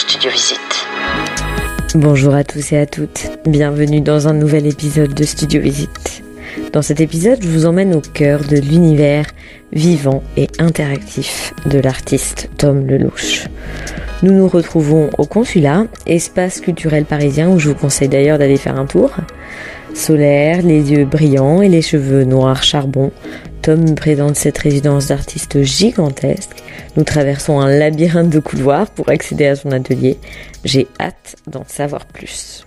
Studio Visite. Bonjour à tous et à toutes, bienvenue dans un nouvel épisode de Studio Visite. Dans cet épisode, je vous emmène au cœur de l'univers vivant et interactif de l'artiste Tom Lelouch. Nous nous retrouvons au consulat, espace culturel parisien où je vous conseille d'ailleurs d'aller faire un tour. Solaire, les yeux brillants et les cheveux noirs charbon, Tom présente cette résidence d'artiste gigantesque. Nous traversons un labyrinthe de couloirs pour accéder à son atelier. J'ai hâte d'en savoir plus.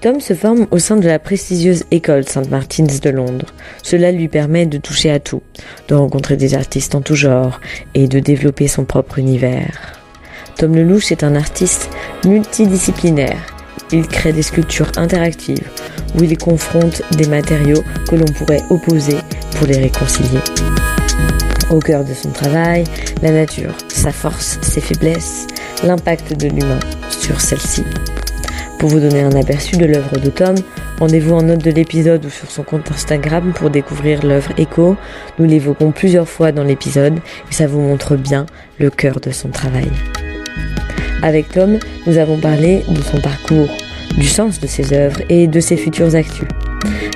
Tom se forme au sein de la prestigieuse école St. Martin's de Londres. Cela lui permet de toucher à tout, de rencontrer des artistes en tout genre et de développer son propre univers. Tom Lelouch est un artiste multidisciplinaire. Il crée des sculptures interactives où il confronte des matériaux que l'on pourrait opposer pour les réconcilier. Au cœur de son travail, la nature, sa force, ses faiblesses, l'impact de l'humain sur celle-ci. Pour vous donner un aperçu de l'œuvre de Tom, rendez-vous en note de l'épisode ou sur son compte Instagram pour découvrir l'œuvre Echo. Nous l'évoquons plusieurs fois dans l'épisode et ça vous montre bien le cœur de son travail. Avec Tom, nous avons parlé de son parcours, du sens de ses œuvres et de ses futures actus.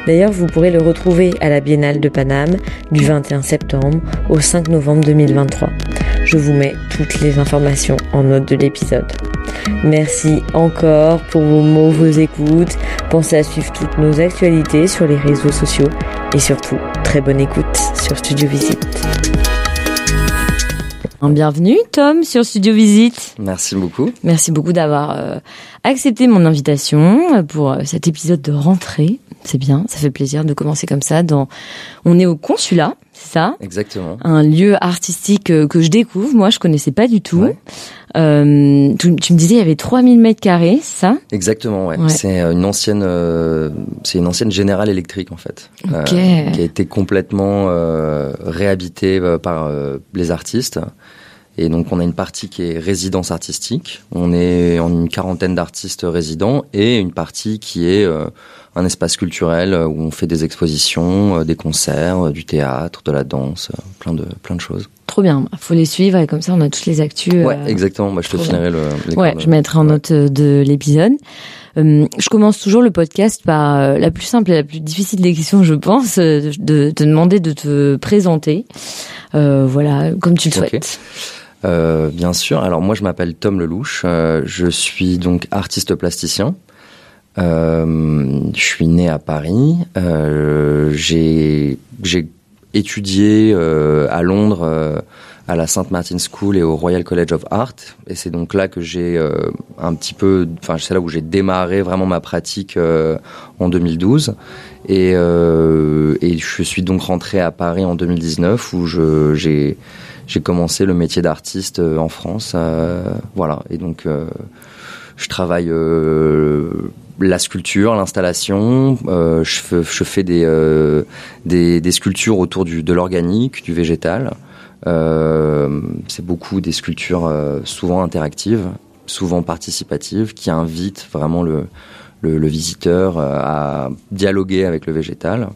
D'ailleurs, vous pourrez le retrouver à la Biennale de Paname du 21 septembre au 5 novembre 2023. Je vous mets toutes les informations en note de l'épisode. Merci encore pour vos mots, vos écoutes. Pensez à suivre toutes nos actualités sur les réseaux sociaux et surtout, très bonne écoute sur Studio Visite. Bienvenue Tom sur Studio Visite. Merci beaucoup. Merci beaucoup d'avoir euh, accepté mon invitation pour euh, cet épisode de rentrée. C'est bien, ça fait plaisir de commencer comme ça. Dans... On est au consulat, c'est ça? Exactement. Un lieu artistique euh, que je découvre. Moi, je connaissais pas du tout. Ouais. Euh, tu, tu me disais il y avait 3000 mètres carrés, ça Exactement, ouais. Ouais. C'est une ancienne, euh, c'est une ancienne générale électrique en fait, euh, qui a été complètement euh, réhabitée euh, par euh, les artistes. Et donc on a une partie qui est résidence artistique. On est en une quarantaine d'artistes résidents et une partie qui est euh, un espace culturel euh, où on fait des expositions, euh, des concerts, euh, du théâtre, de la danse, euh, plein de plein de choses. Trop bien. Faut les suivre et comme ça on a toutes les actus. Ouais, euh, exactement. Bah, je te filerai le. Ouais, je mettrai en Ouais. note euh, de l'épisode. Euh, je commence toujours le podcast par euh, la plus simple et la plus difficile des questions, je pense, de te demander de te présenter. Voilà, comme tu le souhaites. Bien sûr. Alors moi, je m'appelle Tom Lelouch. Je suis donc artiste plasticien. Je suis né à Paris. J'ai j'ai étudié euh, à Londres euh, à la St Martin's School et au Royal College of Art. Et c'est donc là que j'ai euh, un petit peu, enfin c'est là où j'ai démarré vraiment ma pratique euh, en 2012. Et, euh, et je suis donc rentré à Paris en 2019 où j'ai commencé le métier d'artiste euh, en France. voilà. Et donc, je travaille euh, la sculpture, l'installation. euh, je, fais, des, euh, des, des sculptures autour du, de l'organique, du végétal. Euh, c'est beaucoup des sculptures euh, souvent interactives, souvent participatives, qui invitent vraiment le, le, le visiteur euh, à dialoguer avec le végétal.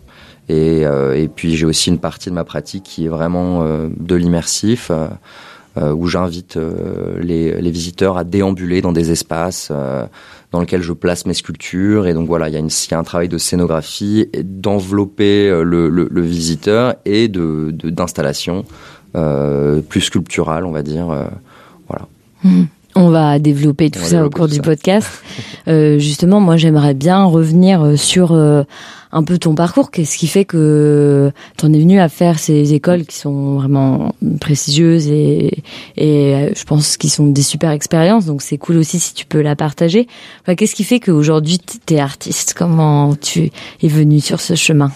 Et, et puis j'ai aussi une partie de ma pratique qui est vraiment de l'immersif, où j'invite euh, les, les visiteurs à déambuler dans des espaces euh, dans lesquels je place mes sculptures. Et donc voilà, il y, a une- il y a un travail de scénographie, d'envelopper euh, le, le, le visiteur et de d'installation euh, plus sculpturale, on va dire. euh, voilà. Mhm. On va développer tout va ça au cours du ça. podcast. Euh, justement, moi, j'aimerais bien revenir euh, sur euh, un peu ton parcours. Qu'est-ce qui fait que t'en es venu à faire ces écoles qui sont vraiment prestigieuses et, et euh, je pense qu'ils sont des super expériences. Donc, c'est cool aussi si tu peux la partager. Qu'est-ce qui fait qu'aujourd'hui, t- t'es artiste? Comment tu es venu sur ce chemin?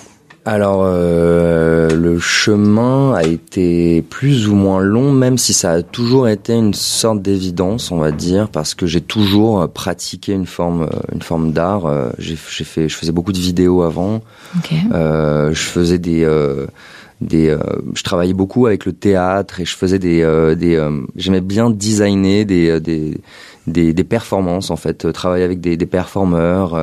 Alors, euh, le chemin a été plus ou moins long, même si ça a toujours été une sorte d'évidence, on va dire, parce que j'ai toujours euh, pratiqué une forme, euh, une forme d'art. Euh, J'ai fait, je faisais beaucoup de vidéos avant. Euh, je faisais des, euh, des, euh, je travaillais beaucoup avec le théâtre et je faisais des, euh, des, euh, j'aimais bien designer des, des, des, des performances en fait, travailler avec des, des performeurs.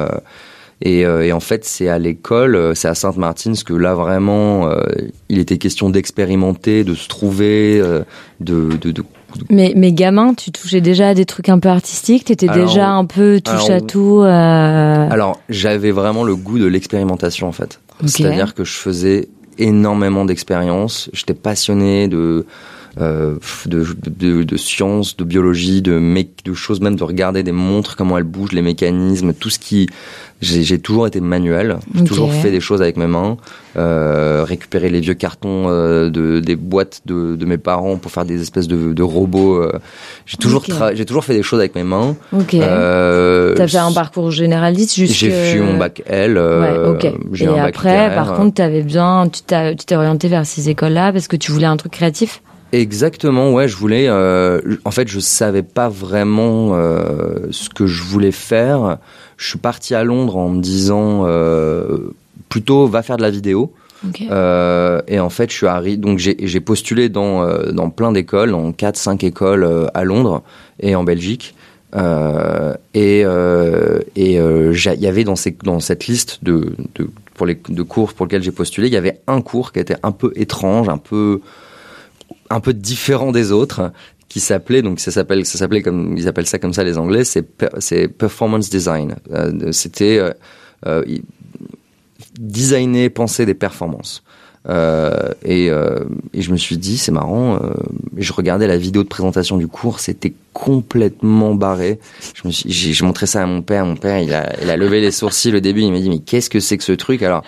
Et, euh, et en fait, c'est à l'école, euh, c'est à Sainte-Martine, que là vraiment, euh, il était question d'expérimenter, de se trouver, euh, de, de, de Mais, mais gamin, tu touchais déjà à des trucs un peu artistiques? T'étais déjà un peu touche alors, à tout euh, Alors, j'avais vraiment le goût de l'expérimentation en fait. Ok. C'est-à-dire que je faisais énormément d'expériences. J'étais passionné de, de, de, de sciences, de biologie, de, mé- de choses même de regarder des montres, comment elles bougent, les mécanismes, tout ce qui... J'ai j'ai toujours été manuel. J'ai toujours fait des choses avec mes mains. Euh, récupérer les vieux cartons euh, de, des boîtes de, de mes parents pour faire des espèces de, de robots. euh. J'ai toujours, j'ai toujours fait des choses avec mes mains. Ok. Euh, T'as fait un parcours généraliste jusque... j'ai fait mon bac L. euh, Ouais, ok. J'ai Et après, par contre, t'avais bien, tu t'as- tu t'es orienté vers ces écoles-là parce que tu voulais un truc créatif? Exactement, ouais, je voulais. euh, en fait, je savais pas vraiment euh, ce que je voulais faire. Je suis parti à Londres en me disant euh, plutôt va faire de la vidéo. Et en fait, je suis arrivé. Donc, j'ai postulé dans dans plein d'écoles, quatre, cinq écoles à Londres et en Belgique. Et il y avait dans ces dans cette liste de de pour les de cours pour lesquels j'ai postulé, il y avait un cours qui était un peu étrange, un peu un peu différent des autres qui s'appelait donc ça s'appelle ça s'appelait comme ils appellent ça comme ça les anglais c'est c'est performance design. Euh, c'était euh, euh, designer penser des performances. Euh, et, euh, et je me suis dit c'est marrant je regardais la vidéo de présentation du cours c'était complètement barré. Je me suis j'ai montré ça à mon père mon père il a il a levé les sourcils au début il m'a dit mais qu'est-ce que c'est que ce truc? Alors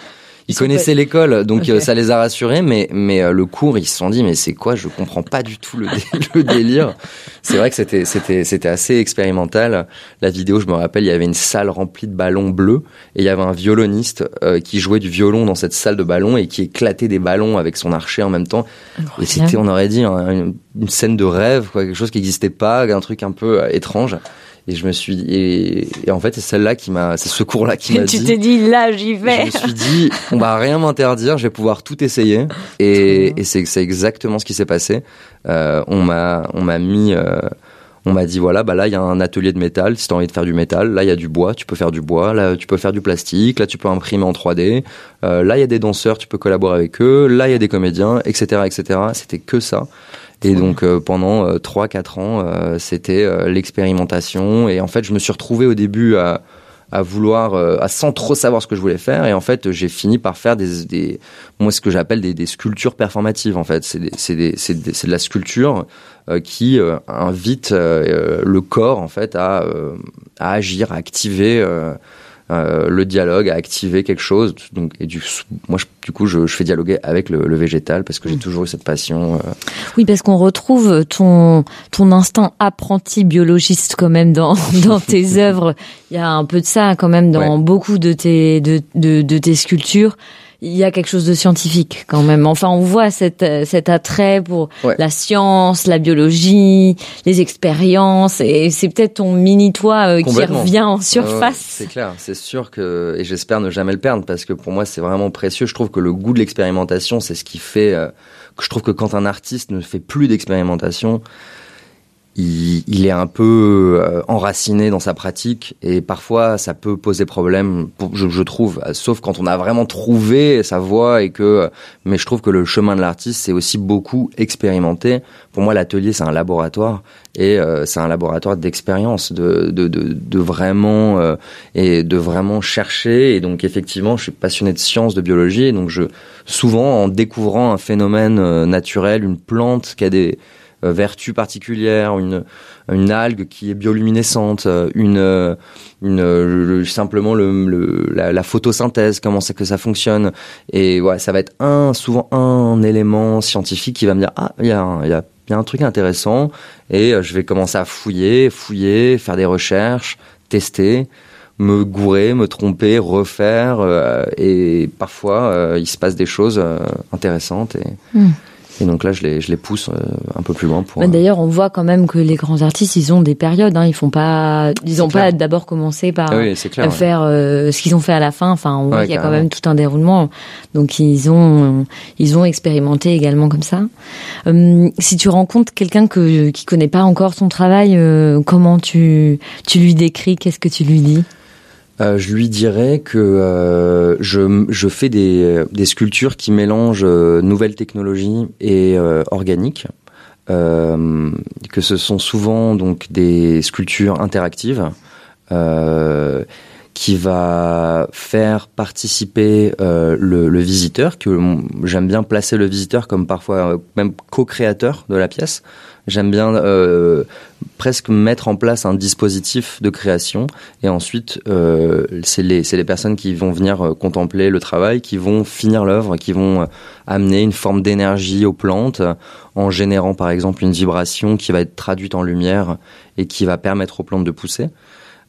ils connaissaient l'école, donc euh, ça les a rassurés, mais mais euh, le cours, ils se sont dit mais c'est quoi Je comprends pas du tout le, dé- le délire. C'est vrai que c'était c'était c'était assez expérimental. La vidéo, je me rappelle, il y avait une salle remplie de ballons bleus et il y avait un violoniste euh, qui jouait du violon dans cette salle de ballons et qui éclatait des ballons avec son archer en même temps. Et c'était, on aurait dit, un- une, une scène de rêve, quoi, quelque chose qui n'existait pas, un truc un peu euh, étrange. Et je me suis dit, et, et en fait, c'est celle-là qui m'a, c'est ce cours-là qui m'a tu dit. t'es dit là, j'y Je vais. me suis dit, on va rien m'interdire, je vais pouvoir tout essayer. Et, et c'est, c'est exactement ce qui s'est passé. Euh, on m'a, on m'a mis, euh, on m'a dit voilà, bah là il y a un atelier de métal. Si t'as envie de faire du métal, là il y a du bois, tu peux faire du bois. Là tu peux faire du plastique. Là tu peux imprimer en 3D. Euh, là il y a des danseurs, tu peux collaborer avec eux. Là il y a des comédiens, etc., etc. C'était que ça. Et donc euh, pendant euh, 3-4 ans, euh, c'était euh, l'expérimentation. Et en fait, je me suis retrouvé au début à, à vouloir, euh, à sans trop savoir ce que je voulais faire. Et en fait, j'ai fini par faire des, des moi ce que j'appelle des, des sculptures performatives. En fait, c'est de la sculpture euh, qui euh, invite euh, le corps en fait à, euh, à agir, à activer. Euh, le dialogue, à activer quelque chose. Donc, et du, moi, je- du coup, je, je fais dialoguer avec le, le végétal parce que j'ai toujours eu cette passion. euh, Oui, parce qu'on retrouve ton ton instinct apprenti biologiste quand même dans dans tes œuvres. Il y a un peu de ça quand même dans Ouais. beaucoup de tes de, de de tes sculptures. Il y a quelque chose de scientifique quand même. Enfin, on voit cet euh, cet attrait pour Ouais. la science, la biologie, les expériences, et c'est peut-être ton mini toi euh, qui revient en surface. c'est clair, c'est sûr que et j'espère ne jamais le perdre parce que pour moi c'est vraiment précieux. Je trouve que le goût de l'expérimentation, c'est ce qui fait euh, que je trouve que quand un artiste ne fait plus d'expérimentation, il, il est un peu euh, enraciné dans sa pratique et parfois ça peut poser problème, je, je trouve, sauf quand on a vraiment trouvé sa voie et que. Mais je trouve que le chemin de l'artiste, c'est aussi beaucoup expérimenter. Pour moi, l'atelier, c'est un laboratoire et euh, c'est un laboratoire d'expérience, de, de, de, de vraiment euh, et de vraiment chercher. Et donc, effectivement, je suis passionné de sciences, de biologie, et donc je souvent en découvrant un phénomène euh, naturel, une plante qui a des vertu particulière, une algue qui est bioluminescente, une une simplement le, la, photosynthèse, comment c'est que ça fonctionne. Et ça va être un souvent un élément scientifique qui va me dire ah il y a un truc intéressant et je vais commencer à fouiller, fouiller, faire des recherches, tester me gourer, me tromper, refaire, euh, et parfois euh, il se passe des choses euh, intéressantes. Hmm. Et donc là, je les, je les pousse un peu plus loin pour. Bah, d'ailleurs, on voit quand même que les grands artistes, ils ont des périodes. Hein, ils font pas, ils ont pas d'abord commencé par ah faire ce qu'ils ont fait à la fin. Enfin, on voit qu'il y a quand même tout un déroulement. Donc ils ont, ils ont expérimenté également comme ça. Hum, si tu rencontres quelqu'un que qui connaît pas encore ton travail, comment tu tu lui décris? Qu'est-ce que tu lui dis? Euh, je lui dirais que euh, je, je, fais des, des, sculptures qui mélangent euh, nouvelles technologies et euh, organiques. que ce sont souvent donc des sculptures interactives qui va faire participer le, le, visiteur, que j'aime bien placer le visiteur comme parfois même co-créateur de la pièce. J'aime bien euh, presque mettre en place un dispositif de création et ensuite euh, c'est les, les personnes qui vont venir euh, contempler le travail, qui vont finir l'œuvre, qui vont euh, amener une forme d'énergie aux plantes en générant par exemple une vibration qui va être traduite en lumière et qui va permettre aux plantes de pousser.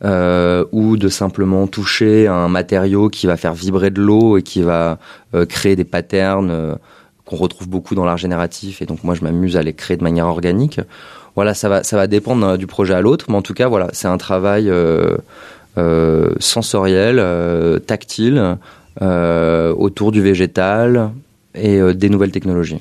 Euh, ou de simplement toucher un matériau qui va faire vibrer de l'eau et qui va créer des patterns qu'on retrouve beaucoup dans l'art génératif et donc moi je m'amuse à les créer de manière organique. Voilà, ça va, ça va dépendre euh, du projet à l'autre, mais en tout cas voilà, c'est un travail euh, euh, sensoriel, tactile, autour du végétal et des nouvelles technologies.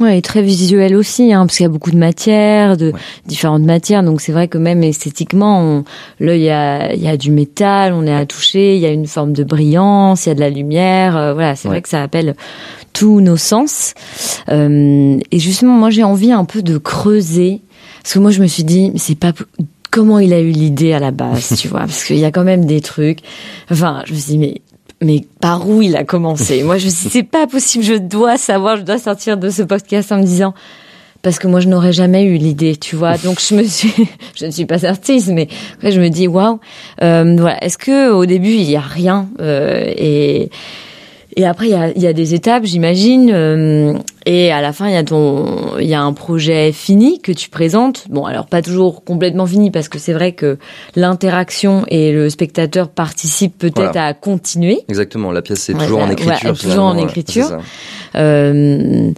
Ouais, et très visuel aussi, hein, parce qu'il y a beaucoup de matières, de différentes matières. Donc c'est vrai que même esthétiquement, là il y a, y a du métal, on est à toucher, il y a une forme de brillance, il y a de la lumière. voilà, c'est vrai que ça appelle tous nos sens. Euh, et justement, moi, j'ai envie un peu de creuser, parce que moi, je me suis dit, mais c'est pas comment il a eu l'idée à la base, tu vois, parce qu'il y a quand même des trucs. Enfin, je me suis dit, mais mais par où il a commencé? Moi, je me suis dit, c'est pas possible, je dois savoir, je dois sortir de ce podcast en me disant parce que moi je n'aurais jamais eu l'idée, tu vois? Donc je me suis, je ne suis pas artiste, mais après je me dis waouh, euh, voilà. Est-ce que au début il y a rien euh, et et après, il y a, y a, des étapes, j'imagine. Euh, et à la fin, il y a ton, il y a un projet fini que tu présentes. Bon, alors pas toujours complètement fini parce que c'est vrai que l'interaction et le spectateur participent peut-être à continuer. Exactement. La pièce c'est toujours en écriture. Ouais, toujours en écriture. Euh,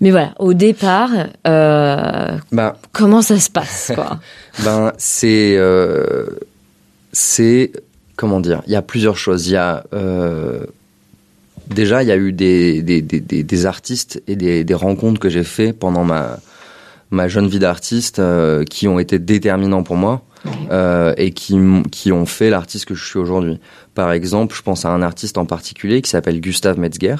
mais voilà, au départ, euh, bah, comment ça se passe quoi? Ben c'est euh, c'est comment dire? Il y a plusieurs choses. Il y a euh, déjà, il y a eu des, des, des, des artistes et des, des rencontres que j'ai fait pendant ma, ma jeune vie d'artiste euh, qui ont été déterminants pour moi euh, et qui, qui ont fait l'artiste que je suis aujourd'hui. Par exemple, je pense à un artiste en particulier qui s'appelle Gustav Metzger,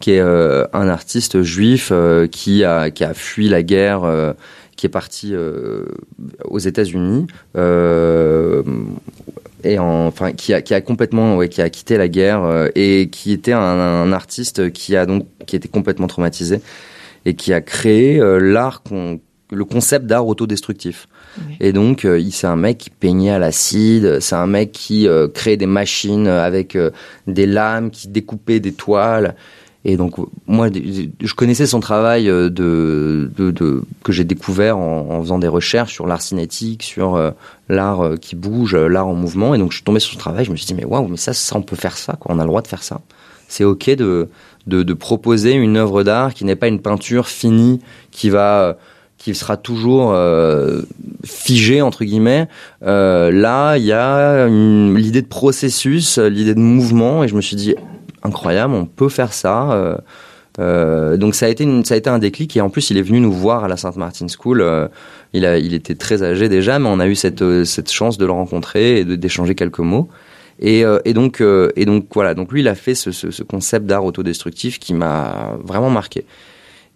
qui est euh, un artiste juif euh, qui, a, qui a fui la guerre, euh, qui est parti aux États-Unis et enfin qui a, qui a complètement ouais, qui a quitté la guerre euh, et qui était un, un, artiste qui a donc qui était complètement traumatisé et qui a créé euh, l'art le concept d'art autodestructif. Et donc, euh, c'est un mec qui peignait à l'acide, c'est un mec qui créait des machines avec des lames, qui découpait des toiles. Et donc, moi, je connaissais son travail euh, que j'ai découvert en, faisant des recherches sur l'art cinétique, sur euh, l'art euh, qui bouge, l'art en mouvement. Et donc, je suis tombé sur son travail. Je me suis dit, mais waouh, mais ça, on peut faire ça, quoi. On a le droit de faire ça. C'est ok de, de, proposer une œuvre d'art qui n'est pas une peinture finie, qui va qui sera toujours euh, figée entre guillemets. Là, il y a l'idée de processus, l'idée de mouvement, et je me suis dit incroyable, on peut faire ça. Euh, euh, donc ça a été un déclic et en plus il est venu nous voir à la Sainte Martin School. Euh, il était très âgé déjà, mais on a eu cette chance de le rencontrer et d'échanger quelques mots. Et, donc voilà donc lui il a fait ce, ce, ce concept d'art autodestructif qui m'a vraiment marqué.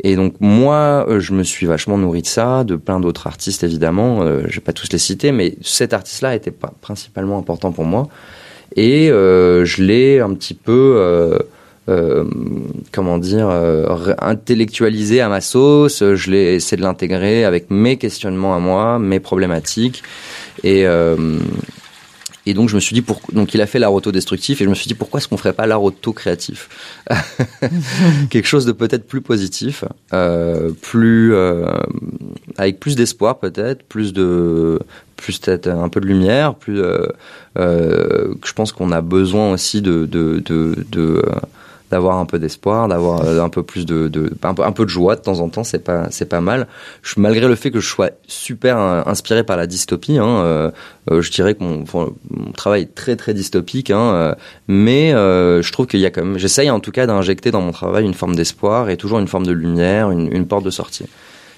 Et donc moi, je me suis vachement nourri de ça, de plein d'autres artistes évidemment. Je vais pas tous les citer, mais cet artiste-là était principalement important pour moi et euh, je l'ai un petit peu euh, euh, comment dire, euh, intellectualisé à ma sauce. Je l'ai essayé de l'intégrer avec mes questionnements à moi, mes problématiques. Et, et donc je me suis dit, pour... donc il a fait l'art autodestructif et je me suis dit pourquoi est-ce qu'on ferait pas l'art auto-créatif? Quelque chose de peut-être plus positif, plus avec plus d'espoir peut-être, plus de plus peut-être un peu de lumière, plus euh, euh je pense qu'on a besoin aussi de de, de, de d'avoir un peu d'espoir, d'avoir euh, un peu plus de, de un, peu, de joie de temps en temps, c'est pas c'est pas mal. Je, malgré le fait que je sois super inspiré par la dystopie, hein, euh, euh, je dirais que mon, mon, travail est très très dystopique, hein, mais je trouve qu'il y a quand même, j'essaye en tout cas d'injecter dans mon travail une forme d'espoir et toujours une forme de lumière, une porte de sortie.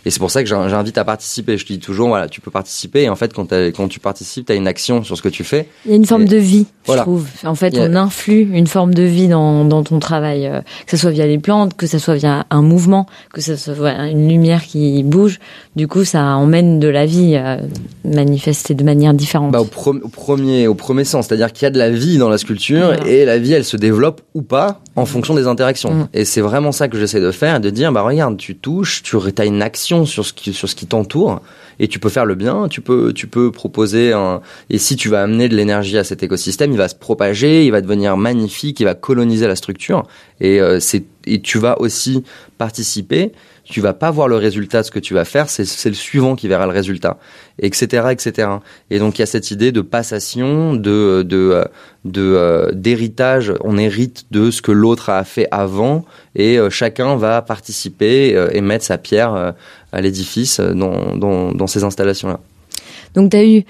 Et c'est pour ça que j'invite à participer. Je dis toujours, voilà, tu peux participer. Et en fait, quand, quand tu participes, tu as une action sur ce que tu fais. Il y a une forme de vie, je trouve. En fait, on influe une forme de vie dans, dans ton travail, euh, que ce soit via les plantes, que ce soit via un mouvement, que ce soit une lumière qui bouge. Du coup, ça emmène de la vie euh, manifestée de manière différente. Bah, au, au, premier, au premier sens, c'est-à-dire qu'il y a de la vie dans la sculpture et la vie, elle se développe ou pas en fonction des interactions. Mm. Et c'est vraiment ça que j'essaie de faire, de dire, bah regarde, tu touches, tu as une action sur ce qui, sur ce qui t'entoure et tu peux faire le bien, tu peux, tu peux proposer un, et si tu vas amener de l'énergie à cet écosystème, il va se propager, il va devenir magnifique, il va coloniser la structure et euh, c'est, et tu vas aussi participer tu vas pas voir le résultat de ce que tu vas faire, c'est le suivant qui verra le résultat, etc., etc. Et donc il y a cette idée de passation, de de de euh, d'héritage. On hérite de ce que l'autre a fait avant, et euh, chacun va participer euh, et mettre sa pierre à l'édifice dans, dans dans ces installations là. Donc tu as eu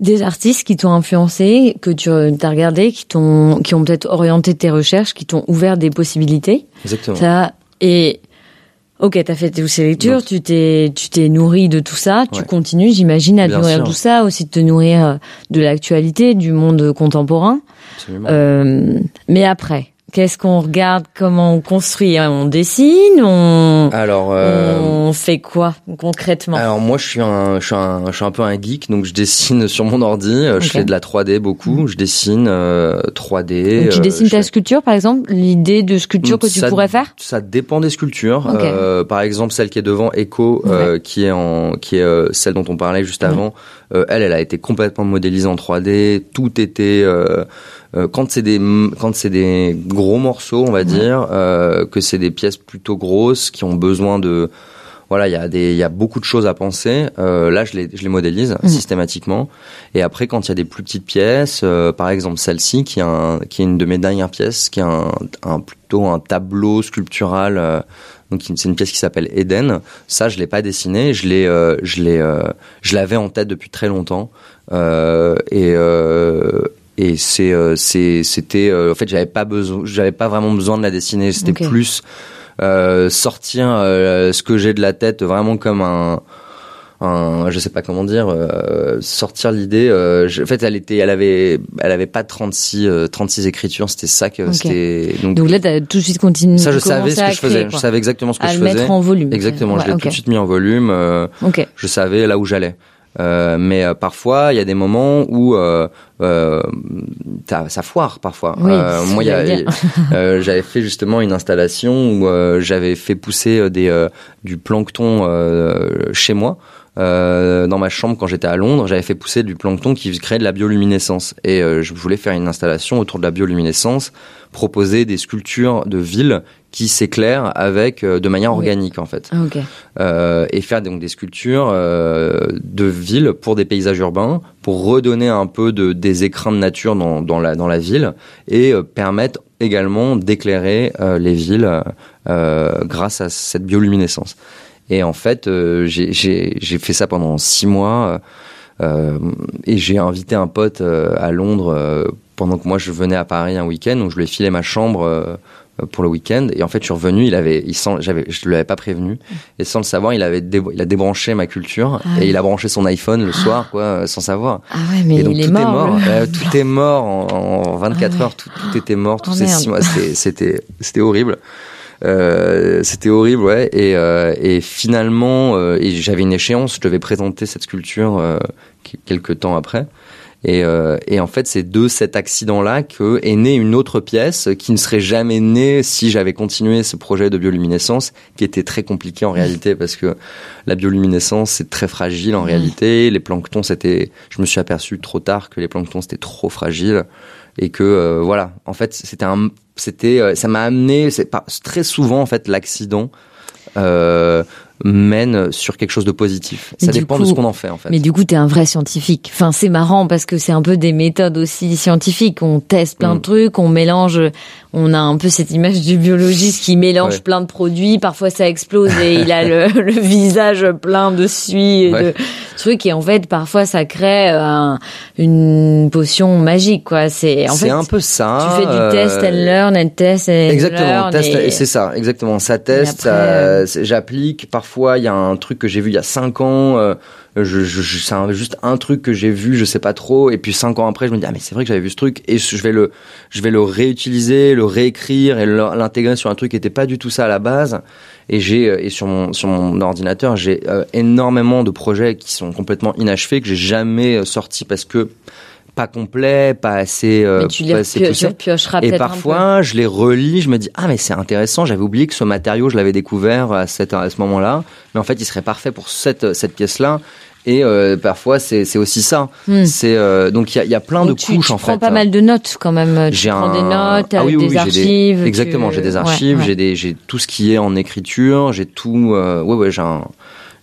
des artistes qui t'ont influencé, que tu as regardé, qui t'ont, qui ont peut-être orienté tes recherches, qui t'ont ouvert des possibilités. Exactement. Ça, et Ok, t'as fait toutes ces lectures, tu t'es, tu t'es nourri de tout ça, tu continues, j'imagine, à te nourrir de tout ça, aussi de te nourrir euh, de l'actualité, du monde contemporain. Absolument. Euh, mais après, Qu'est-ce qu'on regarde Comment on construit? On dessine On alors euh, on fait quoi concrètement? Alors moi je suis un je suis un je suis un peu un geek donc je dessine sur mon ordi. Euh, je fais de la 3D beaucoup. Je dessine euh, 3D. Donc, tu euh, dessines ta sculpture par exemple L'idée de sculpture que tu pourrais faire? Ça dépend des sculptures. Euh, par exemple celle qui est devant Echo qui est en qui est celle dont on parlait juste avant. elle elle a été complètement modélisée en 3D. Tout était euh, quand c'est des quand c'est des gros morceaux, on va dire, euh, que c'est des pièces plutôt grosses qui ont besoin de voilà, il y a des, il y a beaucoup de choses à penser. Euh, là, je les, je les modélise mhm. systématiquement. Et après, quand il y a des plus petites pièces, euh, par exemple celle-ci, qui est un, qui est une de mes dernières pièces, qui est un, un plutôt un tableau sculptural. Euh, donc c'est une pièce qui s'appelle Eden. Ça, je l'ai pas dessiné. Je l'ai, euh, je l'ai, je l'avais en tête depuis très longtemps. et et c'est euh, c'était euh, en fait j'avais pas besoin j'avais pas vraiment besoin de la dessiner c'était plus euh, sortir ce que j'ai de la tête vraiment comme un un, je sais pas comment dire, sortir l'idée. En fait, elle était, elle avait, elle avait pas 36, 36 écritures. C'était ça que c'était. Donc, donc, là, t'as tout de suite continué. Ça, je savais ce que je faisais. Je savais exactement ce que à je le faisais. mettre en volume. Exactement. je l'ai tout de suite mis en volume. Je savais là où j'allais. Euh, mais euh, parfois, il y a des moments où euh, euh ça foire parfois. Oui, moi, j'avais fait justement une installation où j'avais fait pousser des, du plancton chez moi. Euh, dans ma chambre quand j'étais à Londres, j'avais fait pousser du plancton qui créait de la bioluminescence. Et euh, je voulais faire une installation autour de la bioluminescence, proposer des sculptures de villes qui s'éclairent avec euh, de manière organique en fait. Ah, okay. et faire donc des sculptures de villes pour des paysages urbains, pour redonner un peu de, des écrins de nature dans, dans, la, dans la ville et permettre également d'éclairer les villes grâce à cette bioluminescence. Et en fait, euh, j'ai fait ça pendant six mois. Euh, et j'ai invité un pote euh, à Londres pendant que moi je venais à Paris un week-end, donc je lui ai filé ma chambre pour le week-end. Et en fait, je suis revenu, il avait, il sent, j'avais, je lui avais pas prévenu. Et sans le savoir, il avait, il a débranché ma culture ah et il a branché son iPhone le soir, quoi, sans savoir. Ah ouais, mais et donc il tout est mort. tout est mort en, en 24 ah heures. Tout, tout, était mort. Tous oh ces six mois, c'était, c'était horrible. Euh, c'était horrible, ouais. Et, euh, et finalement, euh, et j'avais une échéance, je devais présenter cette sculpture quelques temps après. Et, euh, et en fait, c'est de cet accident-là que est née une autre pièce qui ne serait jamais née si j'avais continué ce projet de bioluminescence, qui était très compliqué en réalité parce que la bioluminescence c'est très fragile en réalité. Les planctons, c'était, je me suis aperçu trop tard que les planctons c'était trop fragile et que euh, voilà, en fait, c'était un, c'était, euh, ça m'a amené, c'est pas très souvent en fait l'accident. Euh, mène sur quelque chose de positif. Mais ça du dépend coup- de ce qu'on en fait en fait. Mais du coup, t'es un vrai scientifique. Enfin, c'est marrant parce que c'est un peu des méthodes aussi scientifiques. On teste plein de Mm. trucs, on mélange. On a un peu cette image du biologiste qui mélange Ouais. plein de produits. Parfois, ça explose et il a le, le visage plein de suie et Ouais. de trucs. Et en fait, parfois, ça crée un- une potion magique, quoi. C'est en fait, un peu ça. tu fais du euh, test and learn and test and Exactement, learn. et- c'est ça, exactement. Ça teste, euh, j'applique. Parfois, il y a un truc que j'ai vu il y a cinq ans. euh, je, je, je- c'est juste un truc que j'ai vu, je sais pas trop. Et puis cinq ans après, je me dis ah mais c'est vrai que j'avais vu ce truc et je vais le, je vais le réutiliser, le réécrire et l'intégrer sur un truc qui était pas du tout ça à la base. Et j'ai euh, et sur mon sur mon ordinateur, j'ai euh, énormément de projets qui sont complètement inachevés que j'ai jamais euh, sortis parce que pas complet, pas assez, euh, tu pas assez poussé. tu Et parfois, je les relis, je me dis ah mais c'est intéressant, j'avais oublié que ce matériau, je l'avais découvert à, cette, à ce moment-là, mais en fait, il serait parfait pour cette cette pièce-là. Et euh, parfois, c'est c'est aussi ça. Hmm. C'est euh, donc il y a, il y a plein Donc de tu, couches tu en prends fait. pas mal de notes quand même. Tu J'ai prends un... des notes, ah oui, oui, des oui, archives. tu- Exactement, j'ai des Ouais, archives, ouais. j'ai des, j'ai tout ce qui est en écriture, j'ai tout. Euh... Ouais, ouais, j'ai un,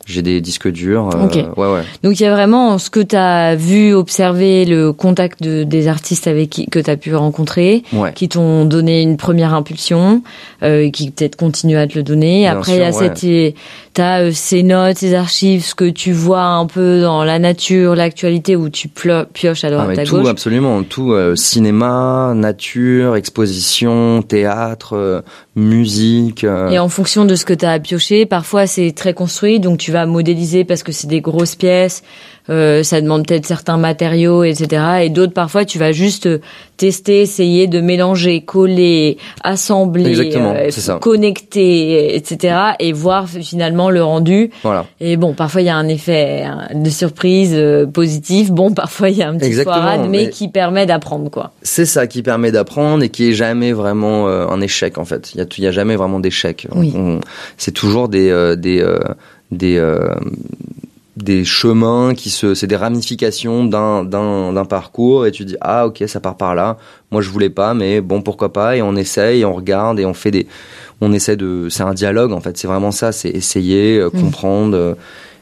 j'ai des disques durs. euh, Ok. Ouais, ouais. Donc il y a vraiment ce que tu as vu, observé, le contact de, des artistes avec qui que tu as pu rencontrer, Ouais. qui t'ont donné une première impulsion, euh, qui peut-être continuent à te le donner. Bien Après il y a cette t'as euh, ces notes, ces archives, ce que tu vois un peu dans la nature, l'actualité où tu pioches à Ah, droite mais à tout, gauche. absolument, tout euh, cinéma, nature, exposition, théâtre, euh, musique. euh, Et en fonction de ce que tu as pioché, parfois c'est très construit, donc tu vas modéliser parce que c'est des grosses pièces, euh, ça demande peut-être certains matériaux, etc. Et d'autres, parfois, tu vas juste euh, tester, essayer de mélanger, coller, assembler, euh, ça. connecter, etc. Et voir finalement le rendu. Voilà. Et bon, parfois il y a un effet de surprise euh, positif. Bon, parfois il y a un petit foirade, mais, mais- qui permet d'apprendre, quoi. C'est ça qui permet d'apprendre et qui est jamais vraiment un échec en fait. Il y a, y a jamais vraiment d'échec. Oui. C'est toujours des des des euh, des chemins qui se c'est des ramifications d'un d'un d'un parcours et tu dis ah ok ça part par là. Moi je voulais pas mais bon pourquoi pas et on essaye et on regarde et on fait des on essaie de c'est un dialogue en fait c'est vraiment ça c'est essayer euh, Mm. comprendre euh,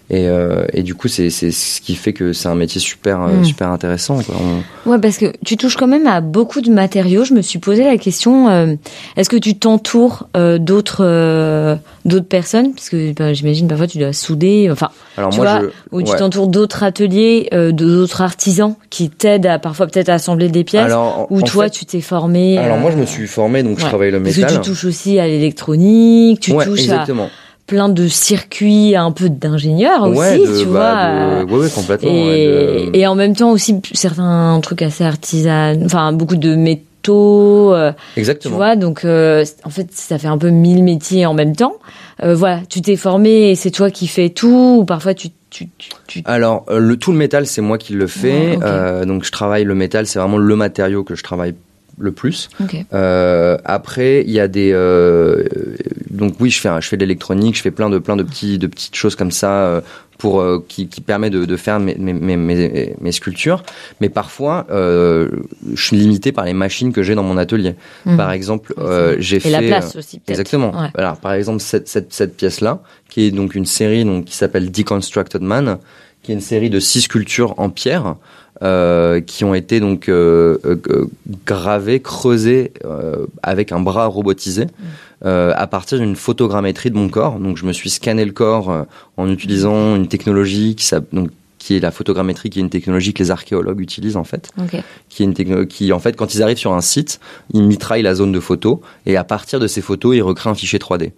et, euh, et du coup c'est ce qui fait que c'est un métier super euh, Mm. super intéressant quoi. On- Ouais, parce que tu touches quand même à beaucoup de matériaux. Je me suis posé la question euh, est-ce que tu t'entoures euh, d'autres euh, d'autres personnes? Parce que ben, j'imagine parfois tu dois souder. Enfin, Alors Tu moi vois, je ou tu ouais. t'entoures d'autres ateliers, euh, d'autres artisans qui t'aident à parfois peut-être à assembler des pièces. Alors, ou toi, fait- tu t'es formé. Alors moi je me suis formé donc je travaille le Parce métal. que tu touches aussi à l'électronique, tu touches exactement. à plein de circuits, un peu d'ingénieurs ouais, aussi, de, tu bah, vois. de- ouais, ouais, complètement. et, ouais, de- et en même temps aussi certains trucs assez artisanaux, enfin beaucoup de métaux, euh, tu Exactement. vois. Donc euh, en fait, ça fait un peu mille métiers en même temps. Euh, voilà, tu t'es formé et c'est toi qui fais tout. Ou parfois tu tu tu, tu- Alors euh, le tout le métal c'est moi qui le fais. Euh, donc je travaille le métal, c'est vraiment le matériau que je travaille le plus. Ok. Euh, après il y a des euh, donc oui je fais je fais de l'électronique, je fais plein de plein de petits de petites choses comme ça. euh, pour euh, qui, qui permet de, de faire mes, mes, mes, mes, sculptures, mais parfois euh, je suis limité par les machines que j'ai dans mon atelier. Mhm. Par exemple, euh, j'ai fait la place aussi peut-être. Exactement. Ouais. Voilà, par exemple, cette, cette, cette pièce-là, qui est donc une série donc, qui s'appelle Deconstructed Man, qui est une série de six sculptures en pierre, euh, qui ont été donc euh, euh, gravées, creusées euh, avec un bras robotisé, à partir d'une photogrammétrie de mon corps. Donc je me suis scanné le corps en utilisant une technologie qui s'appelle donc qui est la photogrammétrie, qui est une technologie que les archéologues utilisent en fait qui est une qui en fait quand ils arrivent sur un site, ils mitraillent la zone de photos et à partir de ces photos, ils recréent un fichier 3D.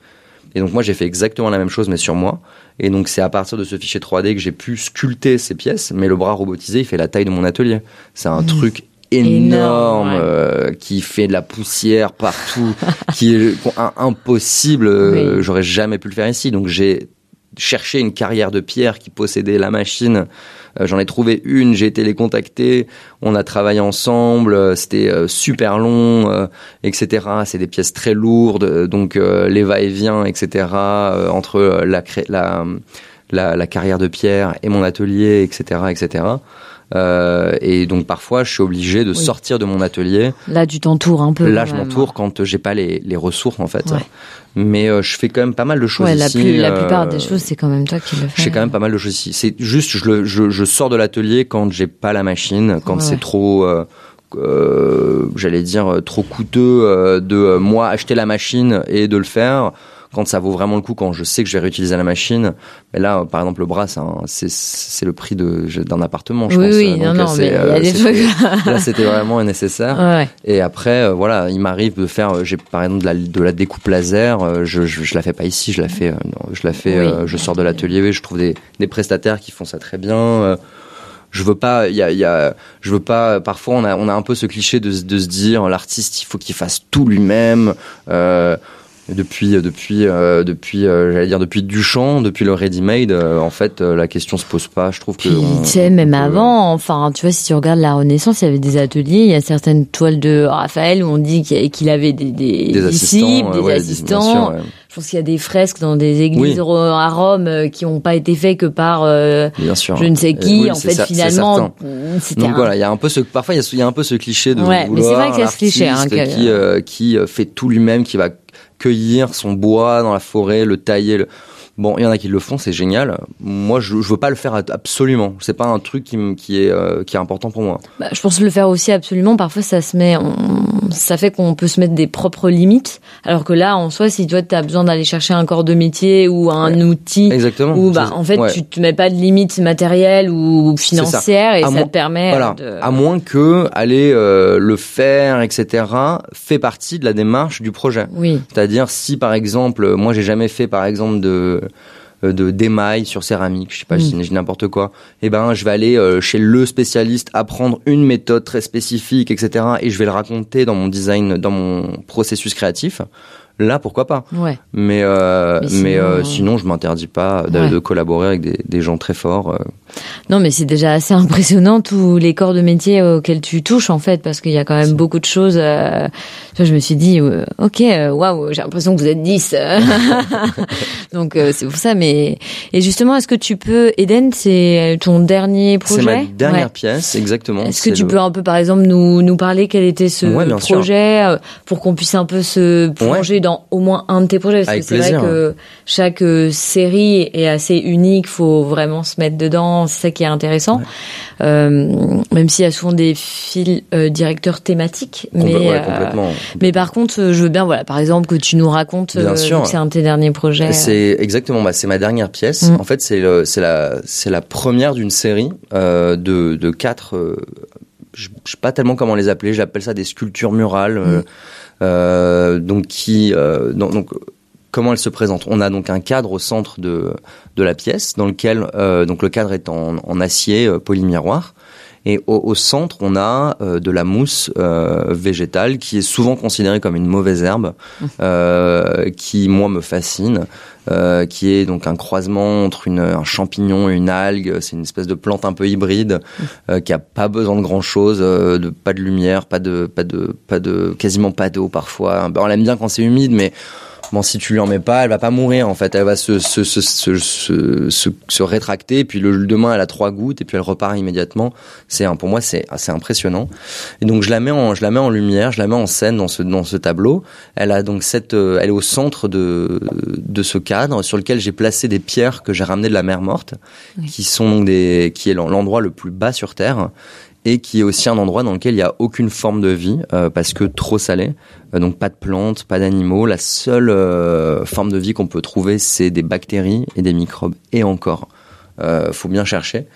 Et donc moi j'ai fait exactement la même chose mais sur moi et donc c'est à partir de ce fichier 3D que j'ai pu sculpter ces pièces mais le bras robotisé, il fait la taille de mon atelier. C'est un truc énorme, Énorme, ouais. euh, qui fait de la poussière partout qui est un- impossible euh, Oui. j'aurais jamais pu le faire ici donc j'ai cherché une carrière de pierre qui possédait la machine. Euh, J'en ai trouvé une, j'ai été les contacter, on a travaillé ensemble, euh, c'était euh, super long, etc. C'est des pièces très lourdes, donc les va-et-vient, etc. entre la, la carrière de pierre et mon atelier, etc., etc. Euh, et donc parfois, je suis obligé de Oui. sortir de mon atelier. Là, tu t'entoures un peu. Là, je m'entoure quand euh, j'ai pas les, les ressources en fait. Ouais. Mais euh, je fais quand même pas mal de choses Ouais, la, ici. plus- la euh, plupart des choses, c'est quand même toi qui le fais. je fais quand même pas mal de choses ici. C'est juste, je, le, je, je sors de l'atelier quand j'ai pas la machine, quand Ouais, c'est trop, euh, euh, j'allais dire, euh, trop coûteux euh, de euh, moi acheter la machine et de le faire. Quand ça vaut vraiment le coup, quand je sais que je vais réutiliser la machine. Mais là, par exemple, le bras, c'est le prix d'un appartement, je Oui, pense. oui, Donc, non, mais il y a euh, des trucs. Là, c'était vraiment nécessaire. Ouais. Et après, euh, voilà, il m'arrive de faire, euh, j'ai par exemple de la, de la découpe laser. je, je, je la fais pas ici, je la fais, je la fais, Oui. je sors de l'atelier. Je trouve des, des prestataires qui font ça très bien. je veux pas, il y a, il y a, je veux pas. Parfois, on a, on a un peu ce cliché de, se- de se dire, l'artiste, il faut qu'il fasse tout lui-même. Euh, depuis, depuis, euh, depuis, euh, j'allais dire depuis Duchamp, depuis le ready-made. euh, en fait, euh, la question se pose pas. Je trouve que. Puis, on- tu sais, même peut- avant, enfin, tu vois, si tu regardes la Renaissance, il y avait des ateliers, il y a certaines toiles de Raphaël où on dit qu'il avait des, des, des assistants, euh, des ouais, assistants. sûr, ouais. Je pense qu'il y a des fresques dans des églises Oui. à Rome euh, qui n'ont pas été faites que par euh, Bien sûr. je ne sais Euh, qui. oui, en fait, ça- finalement, c'était Donc un- voilà, il y a un peu ce parfois il y a, y un peu ce cliché de Ouais, mais c'est vrai qu'il y a ce cliché, hein, qui euh, qui euh, fait tout lui-même, qui va cueillir son bois dans la forêt, le tailler. Le... Bon, il y en a qui le font, c'est génial. Moi, je, je veux pas le faire absolument. C'est pas un truc qui est euh, qui est important pour moi. Bah, je pense le faire aussi absolument. Parfois, ça se met, on- ça fait qu'on peut se mettre des propres limites. Alors que là, en soi, si toi, tu as besoin d'aller chercher un corps de métier ou un outil, Exactement. ou bah, en fait, ouais. tu te mets pas de limites matérielles ou financières et À ça moins- te permet Voilà. de. À moins que aller euh, le faire, etc. fait partie de la démarche du projet. Oui. C'est-à-dire si par exemple, moi j'ai jamais fait par exemple de euh, de d'émail sur céramique, je sais pas, Mm. je dis n'importe quoi. Eh ben, je vais aller euh, chez le spécialiste apprendre une méthode très spécifique, etc. Et je vais le raconter dans mon design, dans mon processus créatif. Là, pourquoi pas Ouais. Mais euh, Mais mais, sinon, euh, euh, sinon, je m'interdis pas de, Ouais. de collaborer avec des, des gens très forts. euh. Non, mais c'est déjà assez impressionnant tous les corps de métier auxquels tu touches en fait, parce qu'il y a quand même beaucoup de choses. euh, je me suis dit, euh, ok, euh, waouh, j'ai l'impression que vous êtes 10 Donc euh, c'est pour ça. Mais et justement, est-ce que tu peux, Eden, c'est ton dernier projet C'est ma dernière Ouais. pièce, exactement. Est-ce que tu le- peux un peu, par exemple, nous nous parler quel était ce Ouais, bien sûr. projet euh, pour qu'on puisse un peu se plonger dans au moins un de tes projets Parce Avec que c'est vrai que chaque euh, série est assez unique, faut vraiment se mettre dedans, c'est ça qui est intéressant. Euh, même s'il y a souvent des fils euh, directeurs thématiques, mais ouais, complètement. mais par contre, je veux bien, voilà, par exemple, que tu nous racontes. Bien sûr. C'est un de tes derniers projets. C'est exactement, bah, c'est ma dernière pièce. Mm. En fait, c'est le, c'est la, c'est la première d'une série de, de quatre. je, je sais pas tellement comment les appeler. J'appelle ça des sculptures murales. euh, euh, donc qui, euh, donc, donc, comment elles se présentent On a donc un cadre au centre de de la pièce, dans lequel euh, donc le cadre est en, en acier euh, polymiroir. Et au, au centre, on a euh, de la mousse euh, végétale qui est souvent considérée comme une mauvaise herbe, euh, qui moi me fascine, euh, qui est donc un croisement entre un champignon et une algue. C'est une espèce de plante un peu hybride euh, qui a pas besoin de grand chose, de pas de lumière, pas de pas de pas de quasiment pas d'eau parfois. Ben, on l'aime bien quand c'est humide, mais Bon, si tu lui en mets pas, elle va pas mourir en fait. Elle va se se se se, se, rétracter, puis le demain elle a trois gouttes et puis elle repart immédiatement. C'est un- pour moi c'est assez impressionnant. Et donc je la mets en je la mets en lumière, je la mets en scène dans ce dans ce tableau. Elle a donc cette euh, elle est au centre de de ce cadre sur lequel j'ai placé des pierres que j'ai ramenées de la mer morte, qui sont donc des qui est l'endroit le plus bas sur terre et qui est aussi un endroit dans lequel il y a aucune forme de vie euh, parce que trop salé. Euh, donc pas de plantes, pas d'animaux. La seule euh, forme de vie qu'on peut trouver, c'est des bactéries et des microbes. Et encore, euh, faut bien chercher.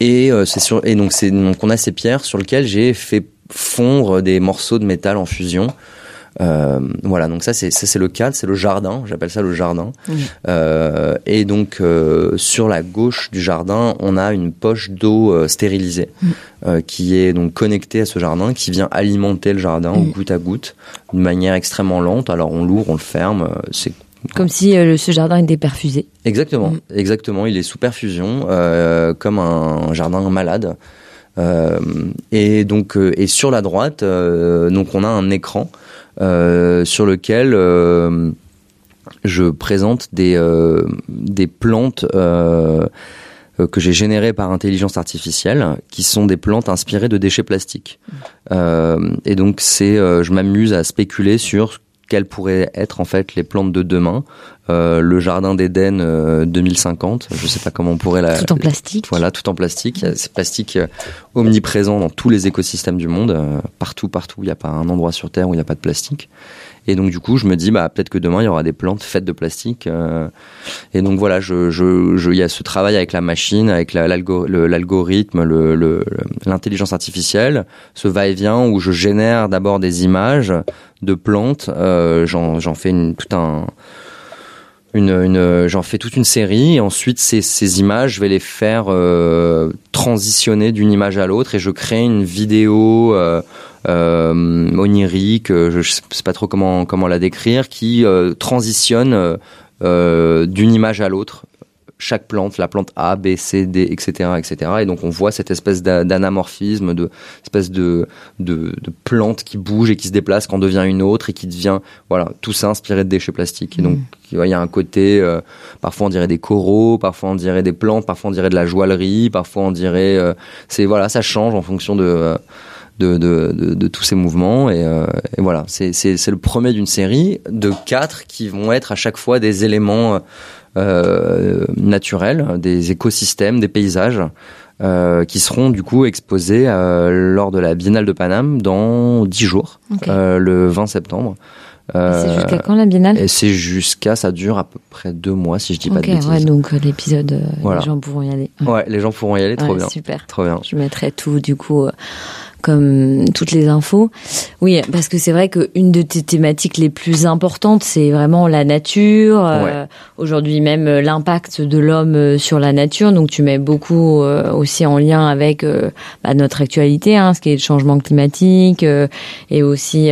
Et euh, c'est sur et donc c'est donc on a ces pierres sur lesquelles j'ai fait fondre des morceaux de métal en fusion. Euh, voilà, donc ça c'est ça c'est le cadre, c'est le jardin. J'appelle ça le jardin. Euh, et donc euh, sur la gauche du jardin, on a une poche d'eau stérilisée qui est donc connectée à ce jardin, qui vient alimenter le jardin goutte à goutte, d'une manière extrêmement lente. Alors on l'ouvre, on le ferme. C'est Comme si euh, ce jardin était perfusé. Exactement, Mm. exactement. Il est sous perfusion, euh, comme un jardin malade. Euh, et donc, et sur la droite, donc on a un écran sur lequel euh, je présente des euh, plantes euh, euh, que j'ai générées par intelligence artificielle, qui sont des plantes inspirées de déchets plastiques. Euh, et donc, c'est, euh, je m'amuse à spéculer sur quelles pourraient être en fait les plantes de demain, Euh, le jardin d'Éden euh, 2050. Je sais pas comment on pourrait la Tout en plastique. voilà, tout en plastique. A- C'est plastique euh, omniprésent dans tous les écosystèmes du monde, euh, partout, partout. Il n'y a pas un endroit sur Terre où il n'y a pas de plastique. Et donc du coup, je me dis, bah peut-être que demain il y aura des plantes faites de plastique. euh, et donc voilà, je, je, je, il y a ce travail avec la machine, avec la- l'algorithme, le- le- l'intelligence artificielle, ce va-et-vient où je génère d'abord des images de plantes. euh, j'en, j'en fais une, tout un j'en fais toute une série et ensuite ces, images je vais les faire euh, transitionner d'une image à l'autre et je crée une vidéo euh, euh, onirique je, je sais pas trop comment comment la décrire qui transitionne d'une image à l'autre chaque plante, la plante A, B, C, D, etc., etc. Et donc on voit cette espèce d'a- d'anamorphisme, de espèce de, de de plante qui bouge et qui se déplace, quand devient une autre et qui devient voilà tout ça inspiré de déchets plastiques. Et donc il y a un côté, euh, parfois on dirait des coraux, parfois on dirait des plantes, parfois on dirait de la joaillerie, parfois on dirait, euh, c'est voilà, ça change en fonction de euh, de, de, de, de tous ces mouvements et, euh, et voilà c'est c'est c'est le premier d'une série de quatre qui vont être à chaque fois des éléments euh, naturels, des écosystèmes, des paysages. euh, qui seront du coup exposés euh, lors de la Biennale de Paname dans 10 jours, euh, le 20 septembre. C'est jusqu'à quand la biennale? et c'est jusqu'à, ça dure à peu près deux mois si je dis pas de bêtises. ouais, donc l'épisode, Voilà. les gens pourront y aller. Ouais, les gens pourront y aller, trop Ouais, bien. Super. Trop bien. Je mettrai tout, du coup, comme toutes les infos. Oui, parce que c'est vrai qu'une de tes thématiques les plus importantes, c'est vraiment la nature. euh, Aujourd'hui même, euh, l'impact de l'homme euh, sur la nature. Donc, tu mets beaucoup euh, aussi en lien avec euh, bah, notre actualité, hein, ce qui est le changement climatique, euh, et aussi...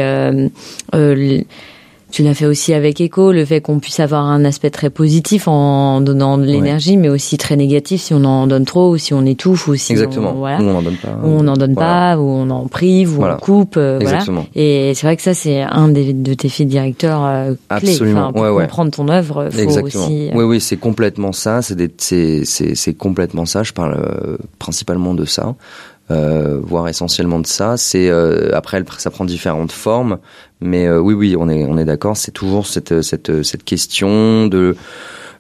tu l'as fait aussi avec Echo, le fait qu'on puisse avoir un aspect très positif en donnant de l'énergie, mais aussi très négatif si on en donne trop, ou si on étouffe, ou si Exactement. on, voilà Ou on n'en donne pas. où on n'en donne Voilà. pas, où on en prive, où Voilà. on coupe. euh, voilà. Exactement. Et c'est vrai que ça, c'est un des, de tes fils directeurs euh, clés. Absolument. Enfin, pour Ouais, ouais. comprendre ton œuvre, faut Exactement. aussi. euh, Oui, oui, c'est complètement ça. C'est des- c'est, c'est, c'est complètement ça. Je parle euh, principalement de ça, euh, voire essentiellement de ça. C'est euh, après, ça prend différentes formes, mais euh, oui, oui, on est, on est d'accord. C'est toujours cette, cette, cette question de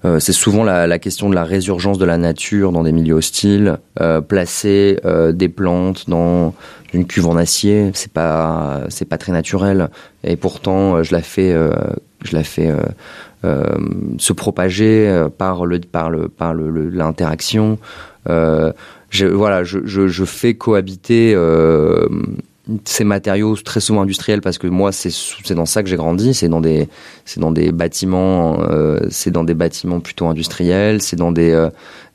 euh, c'est souvent la, la question de la résurgence de la nature dans des milieux hostiles. Euh, placer euh, des plantes dans une cuve en acier, c'est pas c'est pas très naturel. Et pourtant, euh, je la fais euh, je la fais euh, se propager par le par le par l'interaction. Je, voilà, je, je, fais cohabiter euh, ces matériaux très souvent industriels parce que moi c'est c'est dans ça que j'ai grandi. C'est dans des c'est dans des bâtiments euh, c'est dans des bâtiments plutôt industriels. C'est dans des euh,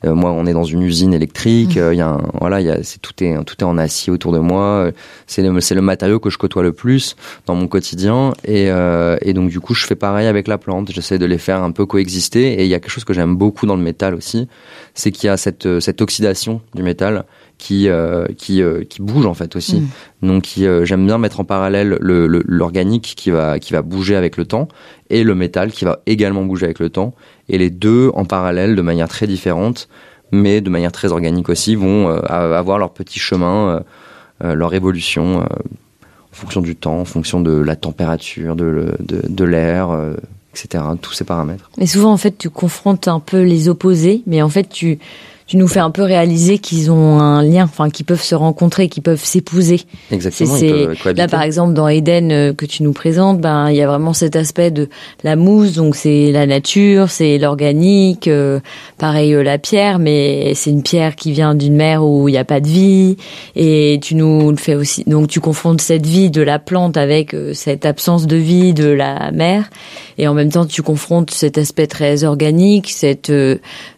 euh, moi on est dans une usine électrique euh, il y a un, voilà il y a c'est tout est tout est en acier autour de moi euh, c'est le c'est le matériau que je côtoie le plus dans mon quotidien et euh, et donc du coup je fais pareil avec la plante. J'essaie de les faire un peu coexister et il y a quelque chose que j'aime beaucoup dans le métal aussi c'est qu'il y a cette euh, cette oxydation du métal qui euh, qui euh, qui bouge en fait aussi. Donc qui, euh, j'aime bien mettre en parallèle le- le- l'organique qui va qui va bouger avec le temps et le métal qui va également bouger avec le temps. Et les deux en parallèle de manière très différente mais de manière très organique aussi vont euh, avoir leur petit chemin euh, euh, leur évolution en fonction du temps en fonction de la température de de, de l'air etc tous ces paramètres. Mais souvent, en fait, tu confrontes un peu les opposés, mais en fait, tu, tu nous fais un peu réaliser qu'ils ont un lien, enfin, qu'ils peuvent se rencontrer, qu'ils peuvent s'épouser. exactement C'est-. Là, par exemple, dans Eden euh, que tu nous présentes, ben il y a vraiment cet aspect de la mousse, donc c'est la nature, c'est l'organique. euh, pareil euh, la pierre, mais c'est une pierre qui vient d'une mer où il n'y a pas de vie. Et tu nous le fais aussi. Donc tu confrontes cette vie de la plante avec euh, cette absence de vie de la mer, et en même temps tu confrontes cet aspect très organique, cette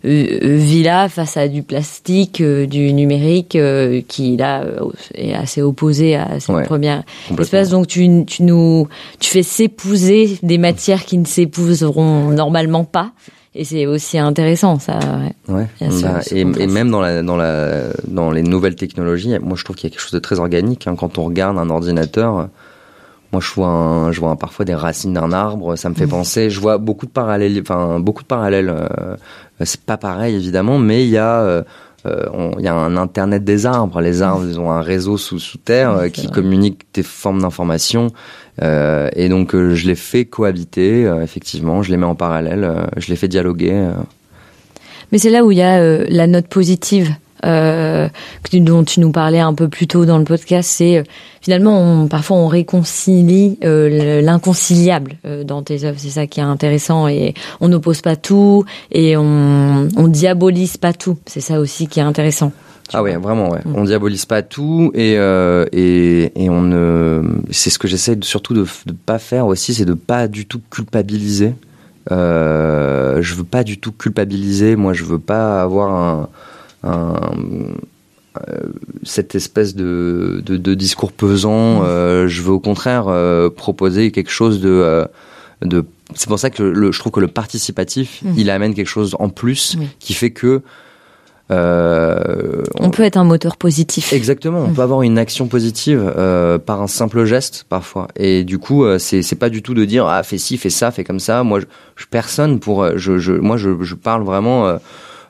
vie là face à à du plastique, euh, du numérique, euh, qui là euh, est assez opposé à cette Ouais, première espèce. Donc tu, tu nous, tu fais s'épouser des matières qui ne s'épouseront normalement pas. Et c'est aussi intéressant, ça. ouais. Bah, et, même dans la dans la dans les nouvelles technologies, moi je trouve qu'il y a quelque chose de très organique. hein. Quand on regarde un ordinateur, moi je vois un, je vois un- parfois des racines d'un arbre, ça me Mmh. fait penser. Je vois beaucoup de parallèles, enfin beaucoup de parallèles. euh, c'est pas pareil évidemment, mais il y a euh, euh, il y a un internet des arbres. Les arbres, ils ont un réseau sous sous terre qui communique des formes d'informations. Euh, et donc euh, je les fais cohabiter. effectivement, je les mets en parallèle, je les fais dialoguer. Mais c'est là où il y a la note positive euh, dont tu nous parlais un peu plus tôt dans le podcast. C'est euh, finalement, on, parfois, on réconcilie euh, le- l'inconciliable euh, dans tes œuvres. C'est ça qui est intéressant. Et on n'oppose pas tout et on, on diabolise pas tout. C'est ça aussi qui est intéressant. Ah ouais, vraiment, ouais. Mm. On diabolise pas tout et euh, et, et on ne. C'est ce que j'essaie surtout de ne pas faire aussi, c'est de pas du tout culpabiliser. Euh, je veux pas du tout culpabiliser. Moi, je veux pas avoir un, euh, cette espèce de, de, de discours pesant. Euh, je veux au contraire euh, proposer quelque chose de euh, de. C'est pour ça que le, je trouve que le participatif, Mhm. il amène quelque chose en plus Oui. qui fait que euh, On peut être un moteur positif. Exactement, on Mm. peut avoir une action positive euh, par un simple geste parfois. Et du coup, euh, c'est c'est pas du tout de dire ah fais ci, fais ça, fais comme ça. Moi, je, je personne pour euh, je, je moi je, je parle vraiment.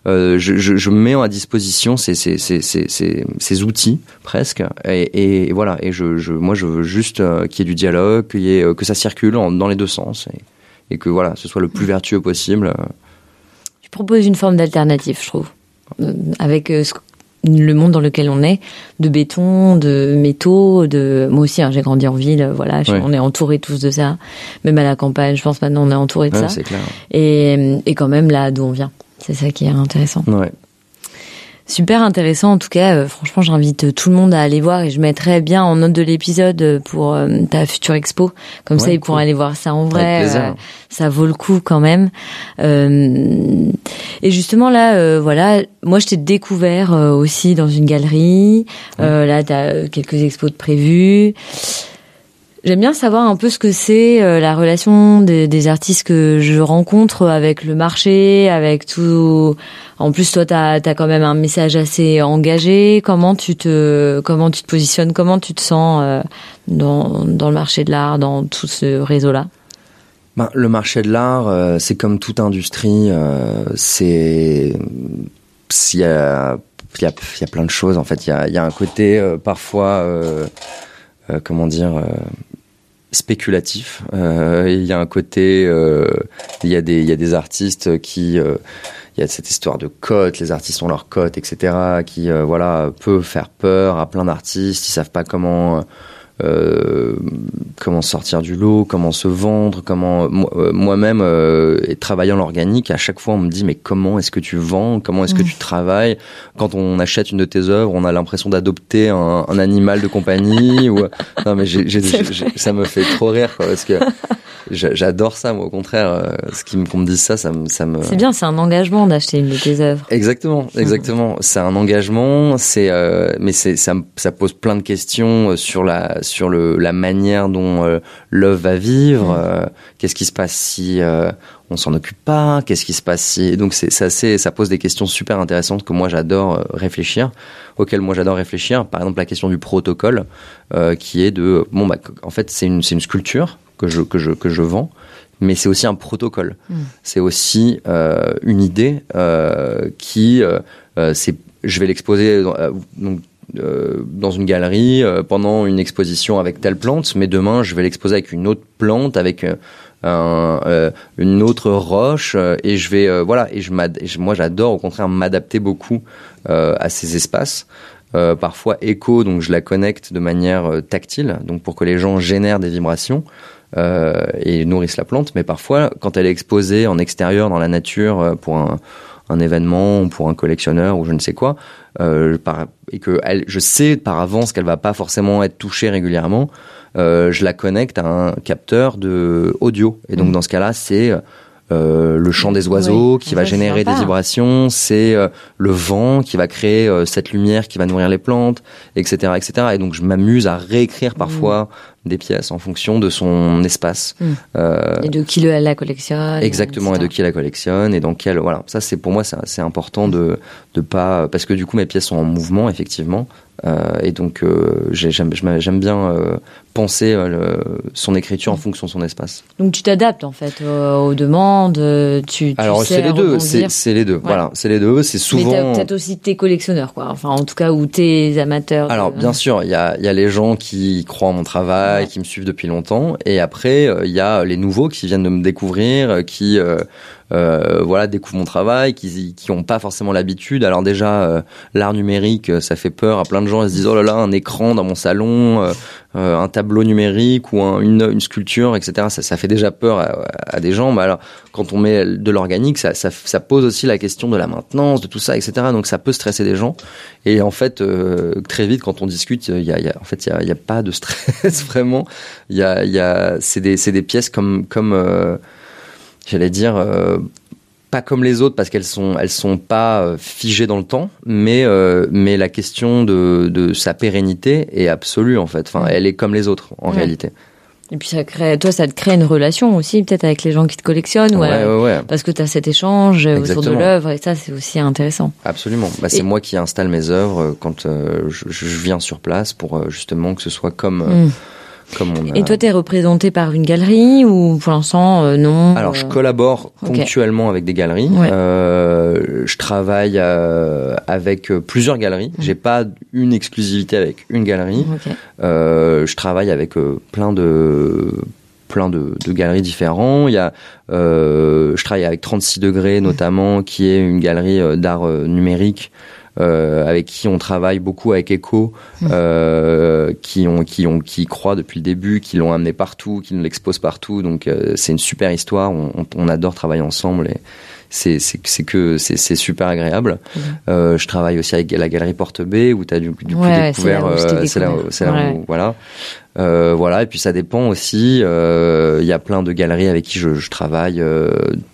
Euh, je, je, je mets à disposition ces, ces, ces, ces, ces, ces outils presque. Et, et voilà. Et je, je moi je veux juste euh, qu'il y ait du dialogue qu'il y ait, euh, que ça circule en- dans les deux sens et, et que voilà ce soit le plus vertueux possible. Tu proposes une forme d'alternative, je trouve, avec ce- le monde dans lequel on est, de béton, de métaux, de moi aussi, hein, j'ai grandi en ville, voilà, je- Ouais. on est entouré tous de ça, même à la campagne, je pense maintenant on est entouré de Ouais, ça, c'est clair. Et, et quand même là d'où on vient, c'est ça qui est intéressant. ouais Super intéressant en tout cas, euh, franchement j'invite tout le monde à aller voir et je mettrai bien en note de l'épisode euh, pour euh, ta future expo, comme ça Ouais, ils pourront aller voir ça en vrai. euh, ça vaut le coup quand même. Euh, et justement là, euh, voilà, moi je t'ai découvert aussi dans une galerie. Euh, là, t'as quelques expos de prévus. J'aime bien savoir un peu ce que c'est euh, la relation des, des artistes que je rencontre avec le marché, avec tout. En plus, toi, t'as as quand même un message assez engagé. Comment tu te, comment tu te positionnes, comment tu te sens euh, dans, dans le marché de l'art, dans tout ce réseau-là? Ben, le marché de l'art, euh, c'est comme toute industrie, euh, c'est il y a, il y, a, y a plein de choses en fait. Il y a, y a un côté euh, parfois, euh, comment dire, euh, spéculatif. Euh, il y a un côté, euh, il y a des, il y a des artistes qui euh, il y a cette histoire de cotes, les artistes ont leurs cotes, etc., qui euh, voilà peut faire peur à plein d'artistes. Ils savent pas comment euh, comment sortir du lot, comment se vendre, comment euh, moi-même euh, travaillant l'organique, à chaque fois on me dit mais comment est-ce que tu vends, comment est-ce que tu travailles? Quand on achète une de tes œuvres, on a l'impression d'adopter un, un animal de compagnie ou non mais ça me fait trop rire quoi, parce que j'a- j'adore ça moi au contraire, euh, ce qui qu'on me dise ça, ça me ça me C'est bien, c'est un engagement d'acheter une de tes œuvres. Exactement, exactement. C'est un engagement, c'est euh, mais c'est ça, pose plein de questions euh, sur la sur le la manière dont euh, l'œuvre va vivre. Mm. euh, Qu'est-ce qui se passe si euh, on s'en occupe pas Qu'est-ce qui se passe si donc c'est ça c'est ça pose des questions super intéressantes que moi j'adore réfléchir, auxquelles moi j'adore réfléchir. Par exemple la question du protocole qui est de bon bah en fait c'est une c'est une sculpture que je que je que je vends mais c'est aussi un protocole. Mm. C'est aussi euh, une idée euh, qui, euh, c'est, je vais l'exposer donc, euh, dans une galerie euh, pendant une exposition avec telle plante, mais demain je vais l'exposer avec une autre plante, avec euh, euh, une autre roche, euh, et je vais voilà, et je, et je- moi j'adore au contraire m'adapter beaucoup à ces espaces. Parfois écho, donc je la connecte de manière tactile, donc pour que les gens génèrent des vibrations et nourrissent la plante. Mais parfois, quand elle est exposée en extérieur dans la nature pour un, un événement ou pour un collectionneur ou je ne sais quoi, euh, par- et que elle, je sais par avance qu'elle va pas forcément être touchée régulièrement, euh, je la connecte à un capteur de audio. Et donc Mhm. dans ce cas-là, c'est euh, le chant des oiseaux qui va générer des vibrations, c'est euh, le vent qui va créer euh, cette lumière qui va nourrir les plantes, etc., etc. Et donc je m'amuse à réécrire parfois des pièces en fonction de son espace. Mm. Euh, Et de qui le, la collectionne. Exactement, et de qui la collectionne et dans quel voilà. Ça c'est pour moi c'est important de de pas parce que du coup mes pièces sont en mouvement effectivement euh, et donc euh, j'ai- j'aime bien euh, penser euh, le- son écriture en fonction de son espace. Donc tu t'adaptes en fait aux, aux demandes. euh, Tu, tu Alors c'est les deux, c'est les deux. Voilà, c'est les deux. C'est Mais souvent. peut-être aussi tes collectionneurs, quoi. Enfin, en tout cas, ou tes amateurs. de- Alors bien sûr, il y a, il y a les gens qui croient en mon travail, Ouais. qui me suivent depuis longtemps, et après euh, il y a les nouveaux qui viennent de me découvrir, euh, qui euh, voilà découvrent mon travail, qui qui ont pas forcément l'habitude. Alors déjà euh, l'art numérique, euh, ça fait peur à plein de gens. Ils se disent oh là là un écran dans mon salon, euh, euh, un tableau numérique ou un- une, une sculpture, etc. Ça, ça fait déjà peur à, à des gens. Mais alors quand on met de l'organique, ça, ça, ça pose aussi la question de la maintenance, de tout ça, etc. Donc ça peut stresser des gens. Et en fait, très vite, quand on discute, il y a, y a- en fait, il y a, pas de stress vraiment. Il y a, y a, c'est des, c'est des pièces comme, comme, j'allais dire, euh, pas comme les autres parce qu'elles sont, elles sont pas euh, figées dans le temps, mais, euh, mais la question de, de sa pérennité est absolue en fait. Enfin, elle est comme les autres en Ouais. réalité. Et puis ça crée, toi, ça te crée une relation aussi, peut-être avec les gens qui te collectionnent, ou ouais, ouais, ouais. parce que tu as cet échange autour de l'œuvre, et ça, c'est aussi intéressant. Absolument. Bah, c'est moi qui installe mes œuvres quand euh, je, je viens sur place pour justement que ce soit comme, euh, Mm. Comme on a. Et toi, tu es représenté par une galerie ou pour l'instant, euh, non Alors, je euh, collabore ok. ponctuellement avec des galeries. Ouais. Euh, je travaille euh, avec plusieurs galeries. Mm. J'ai pas une exclusivité avec une galerie. je travaille avec plein de plein de, de galeries différents. Il y a, je travaille avec 36 degrés notamment, qui est une galerie d'art numérique. Euh, avec qui on travaille beaucoup avec Echo, euh, qui ont qui ont qui croient depuis le début, qui l'ont amené partout, qui l'exposent partout. Donc euh, c'est une super histoire. On, on- adore travailler ensemble et c'est c'est c'est que c'est c'est super agréable. Euh, je travaille aussi avec la galerie Porte B où tu as du, du coup Ouais, découvert. c'est là euh, c'est là là où- voilà. Euh, voilà, et puis ça dépend aussi. euh, Il y a plein de galeries avec qui je, je travaille euh,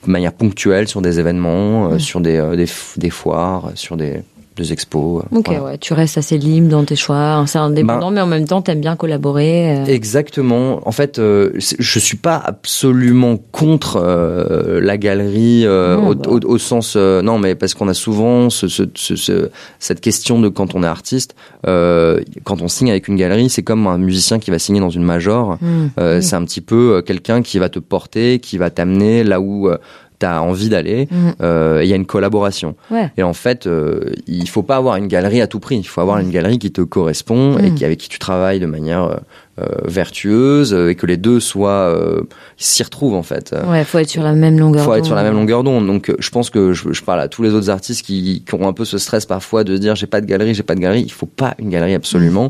de manière ponctuelle sur des événements, euh, Mm. sur des, euh, des, des foires, sur des, des expos. euh, Ok, voilà. ouais, tu restes assez libre dans tes choix, hein, c'est indépendant, Ben- mais en même temps, t'aimes bien collaborer. euh. Exactement. En fait, euh, je suis pas absolument contre euh, la galerie euh, Non, au, bah. au- au sens non, mais parce qu'on a souvent ce, ce, ce- ce- cette question de quand on est artiste, euh, quand on signe avec une galerie, c'est comme un musicien qui va signer dans une major. Hmm. Euh, Mm. C'est un petit peu quelqu'un qui va te porter, qui va t'amener là où tu as envie d'aller. Mm. Euh, Il y a une collaboration. Ouais. Et en fait, euh, il faut pas avoir une galerie à tout prix. Il faut avoir une galerie qui te correspond et Mm. qui, avec qui tu travailles de manière euh, euh, vertueuse et que les deux soient euh, s'y retrouvent en fait. Ouais, faut être sur la même longueur. faut être sur la même longueur d'onde. Donc, je pense que je, je parle à tous les autres artistes qui, qui ont un peu ce stress parfois de dire j'ai pas de galerie, j'ai pas de galerie. Il faut pas une galerie absolument.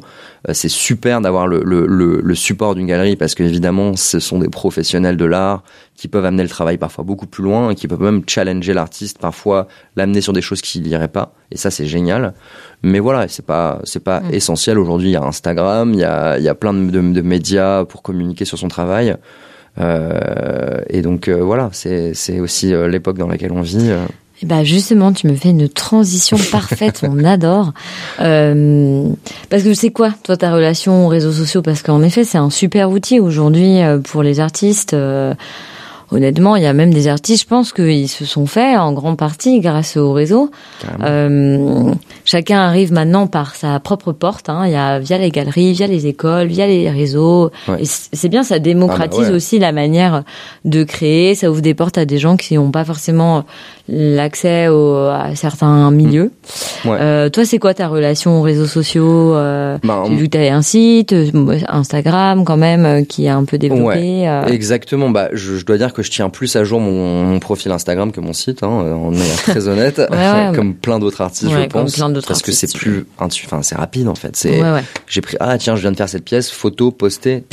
Euh, c'est super d'avoir le, le, le, le support d'une galerie parce qu'évidemment, ce sont des professionnels de l'art qui peuvent amener le travail parfois beaucoup plus loin et qui peuvent même challenger l'artiste, parfois l'amener sur des choses qu'il n'irait pas. Et ça, c'est génial. Mais voilà, c'est pas, c'est pas essentiel. Aujourd'hui, il y a Instagram, il y a, il y a plein de, de, de médias pour communiquer sur son travail. Euh, et donc euh, voilà, c'est c'est aussi euh, l'époque dans laquelle on vit. euh. Et bah justement, tu me fais une transition parfaite, on adore. Euh, parce que c'est quoi, toi, ta relation aux réseaux sociaux? Parce qu'en effet, c'est un super outil aujourd'hui pour les artistes. Honnêtement, il y a même des artistes, je pense qu'ils se sont faits en grande partie grâce aux réseaux. Carrément. Euh, chacun arrive maintenant par sa propre porte. Hein. Il y a via les galeries, via les écoles, via les réseaux. Ouais. Et c- c'est bien, ça démocratise Ah bah ouais. aussi la manière de créer. Ça ouvre des portes à des gens qui n'ont pas forcément l'accès au- à certains milieux. Ouais. Euh, toi, c'est quoi ta relation aux réseaux sociaux euh, J'ai vu que tu avais un site, euh, Instagram quand même, euh, qui est un peu développé. euh. Exactement. Bah, je, je dois dire que je tiens plus à jour mon, mon profil Instagram que mon site. Hein, on est très honnête, ouais, comme plein d'autres artistes, je comme pense. plein d'autres parce que artistes, c'est plus, enfin, c'est rapide en fait. C'est, j'ai pris, ah tiens, je viens de faire cette pièce, photo, poster,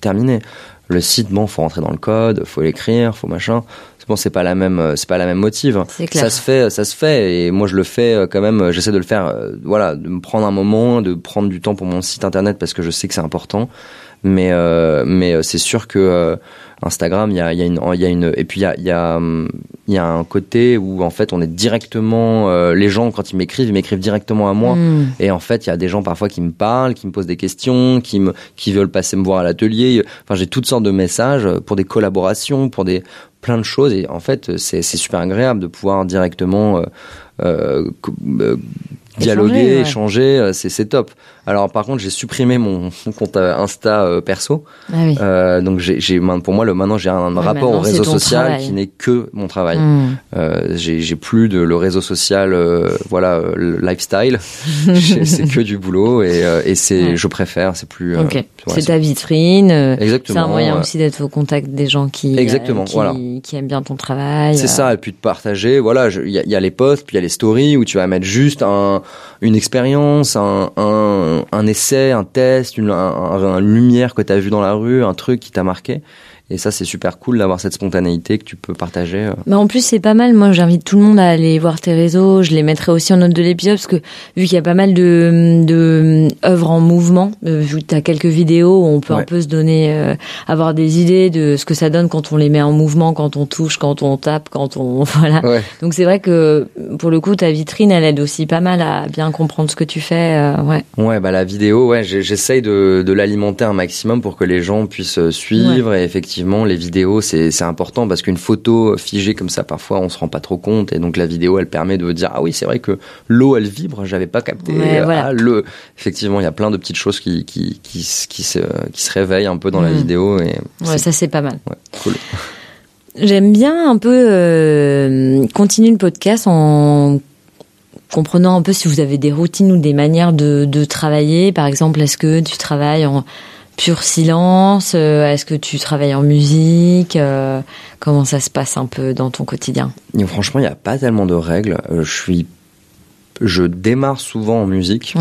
terminé. Le site, bon, faut rentrer dans le code, faut l'écrire, faut machin. C'est bon, c'est pas la même, euh, c'est pas la même motive. Ça se fait, ça se fait, et moi je le fais euh, quand même. euh, J'essaie de le faire, euh, voilà, de me prendre un moment, de prendre du temps pour mon site internet parce que je sais que c'est important. Mais euh, mais euh, c'est sûr que euh, Instagram, il y a, il y a une, il y a une, et puis il y a, il y a, y a un côté où en fait on est directement, euh, les gens quand ils m'écrivent, ils m'écrivent directement à moi. Mm. Et en fait, il y a des gens parfois qui me parlent, qui me posent des questions, qui me, qui veulent passer me voir à l'atelier. Enfin, j'ai toutes sortes de messages pour des collaborations, pour des plein de choses. Et en fait, c'est c'est super agréable de pouvoir directement euh, euh, euh, dialoguer, Échanger, ouais. échanger. c'est c'est top. Alors par contre, j'ai supprimé mon, compte euh, Insta euh, perso. Ah oui. Euh, donc j'ai, pour moi le maintenant j'ai un Ouais, rapport au réseau social travail. qui n'est que mon travail. Mm. Euh, j'ai, plus de le réseau social, euh, voilà, le lifestyle. C'est que du boulot et, euh, et c'est, Ouais. je préfère. C'est plus. euh, Ok. ouais, c'est ta vitrine. Exactement. C'est un moyen aussi d'être au contact des gens qui, Exactement, qui, voilà. qui aiment bien ton travail. C'est ça, et puis de partager. Voilà, il y y a les posts, puis il y a les stories où tu vas mettre juste un, une expérience, un, un, un essai, un test, une, un, un- une lumière que tu as vu dans la rue, un truc qui t'a marqué. Et ça, c'est super cool d'avoir cette spontanéité que tu peux partager. euh. Bah en plus c'est pas mal. Moi j'invite tout le monde à aller voir tes réseaux. Je les mettrai aussi en note de l'épisode parce que vu qu'il y a pas mal de, de œuvres en mouvement, euh, vu que t'as quelques vidéos, où on peut un peu se donner, euh, avoir des idées de ce que ça donne quand on les met en mouvement, quand on touche, quand on tape, quand on voilà. Ouais. Donc c'est vrai que pour le coup ta vitrine elle aide aussi pas mal à bien comprendre ce que tu fais. euh, ouais. Ouais, bah la vidéo, ouais, j'essaye de, de l'alimenter un maximum pour que les gens puissent euh, suivre. Et effectivement, les vidéos, c'est c'est important parce qu'une photo figée comme ça, parfois, on se rend pas trop compte. Et donc la vidéo, elle permet de dire ah oui, c'est vrai que l'eau, elle vibre. J'avais pas capté. Ouais, Ah, le, effectivement, il y a plein de petites choses qui qui qui, se- qui se qui se réveillent un peu dans la Mhm. vidéo. Et Ouais, ça c'est pas mal. ouais, cool. J'aime bien un peu euh, continuer le podcast en comprenant un peu si vous avez des routines ou des manières de, de travailler. Par exemple, est-ce que tu travailles en pur silence Euh, Est-ce que tu travailles en musique Euh, Comment ça se passe un peu dans ton quotidien? Et franchement, il y a pas tellement de règles. Euh, je suis je démarre souvent en musique.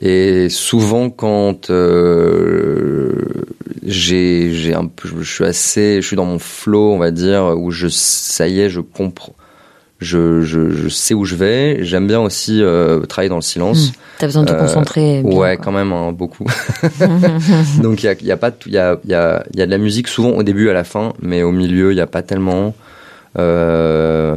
Et souvent, quand euh, j'ai, j'ai un je suis assez, je suis dans mon flow, on va dire, où je, ça y est, je comprends, je, je, je sais où je vais. J'aime bien aussi euh, travailler dans le silence. T'as besoin de te Euh, concentrer. bien, ouais, quoi. quand même, hein, beaucoup. Donc il y a, il y a pas, il y a, y a, y a de la musique souvent au début, à la fin, mais au milieu, il y a pas tellement. Euh,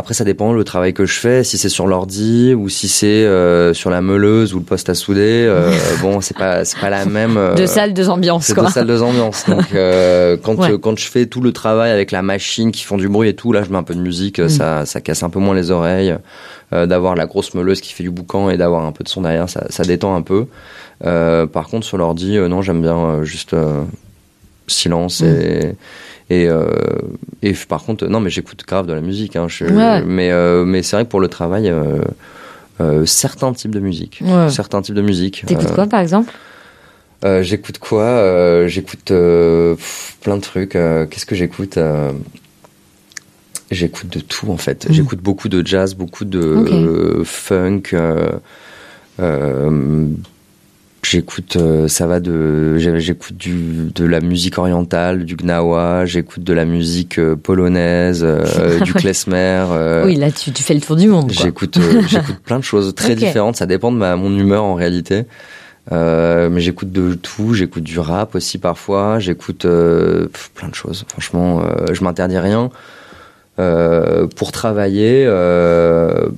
après, ça dépend le travail que je fais, si c'est sur l'ordi ou si c'est euh, sur la meuleuse ou le poste à souder. euh, bon, c'est pas, c'est pas la même. euh, Deux salles, deux ambiances, c'est quoi. deux salles, deux ambiances. Donc, euh, quand, Ouais. quand je fais tout le travail avec la machine qui font du bruit et tout, là, je mets un peu de musique, Mm. ça, ça casse un peu moins les oreilles. D'avoir la grosse meuleuse qui fait du boucan et d'avoir un peu de son derrière, ça, ça détend un peu. Par contre, sur l'ordi, non, j'aime bien juste silence Mm. et. Et, euh, et par contre, non, mais j'écoute grave de la musique. Hein, je- Ouais. Mais, euh, mais c'est vrai que pour le travail, euh, certains types de musique. Ouais. Certains types de musique. T'écoutes quoi, par exemple? euh, j'écoute quoi Euh, J'écoute euh, plein de trucs. Qu'est-ce que j'écoute J'écoute de tout en fait. Mhm. J'écoute beaucoup de jazz, beaucoup de funk. J'écoute, euh, ça va de, j'écoute du de la musique orientale, du gnawa. J'écoute de la musique euh, polonaise, euh, du Ouais. klezmer. euh, Oui, là, tu, tu fais le tour du monde. J'écoute, j'écoute plein de choses très différentes. Ça dépend de ma, mon humeur en réalité. Euh, mais j'écoute de tout. J'écoute du rap aussi parfois. J'écoute euh, plein de choses. Franchement, euh, je m'interdis rien. Euh, pour travailler, euh,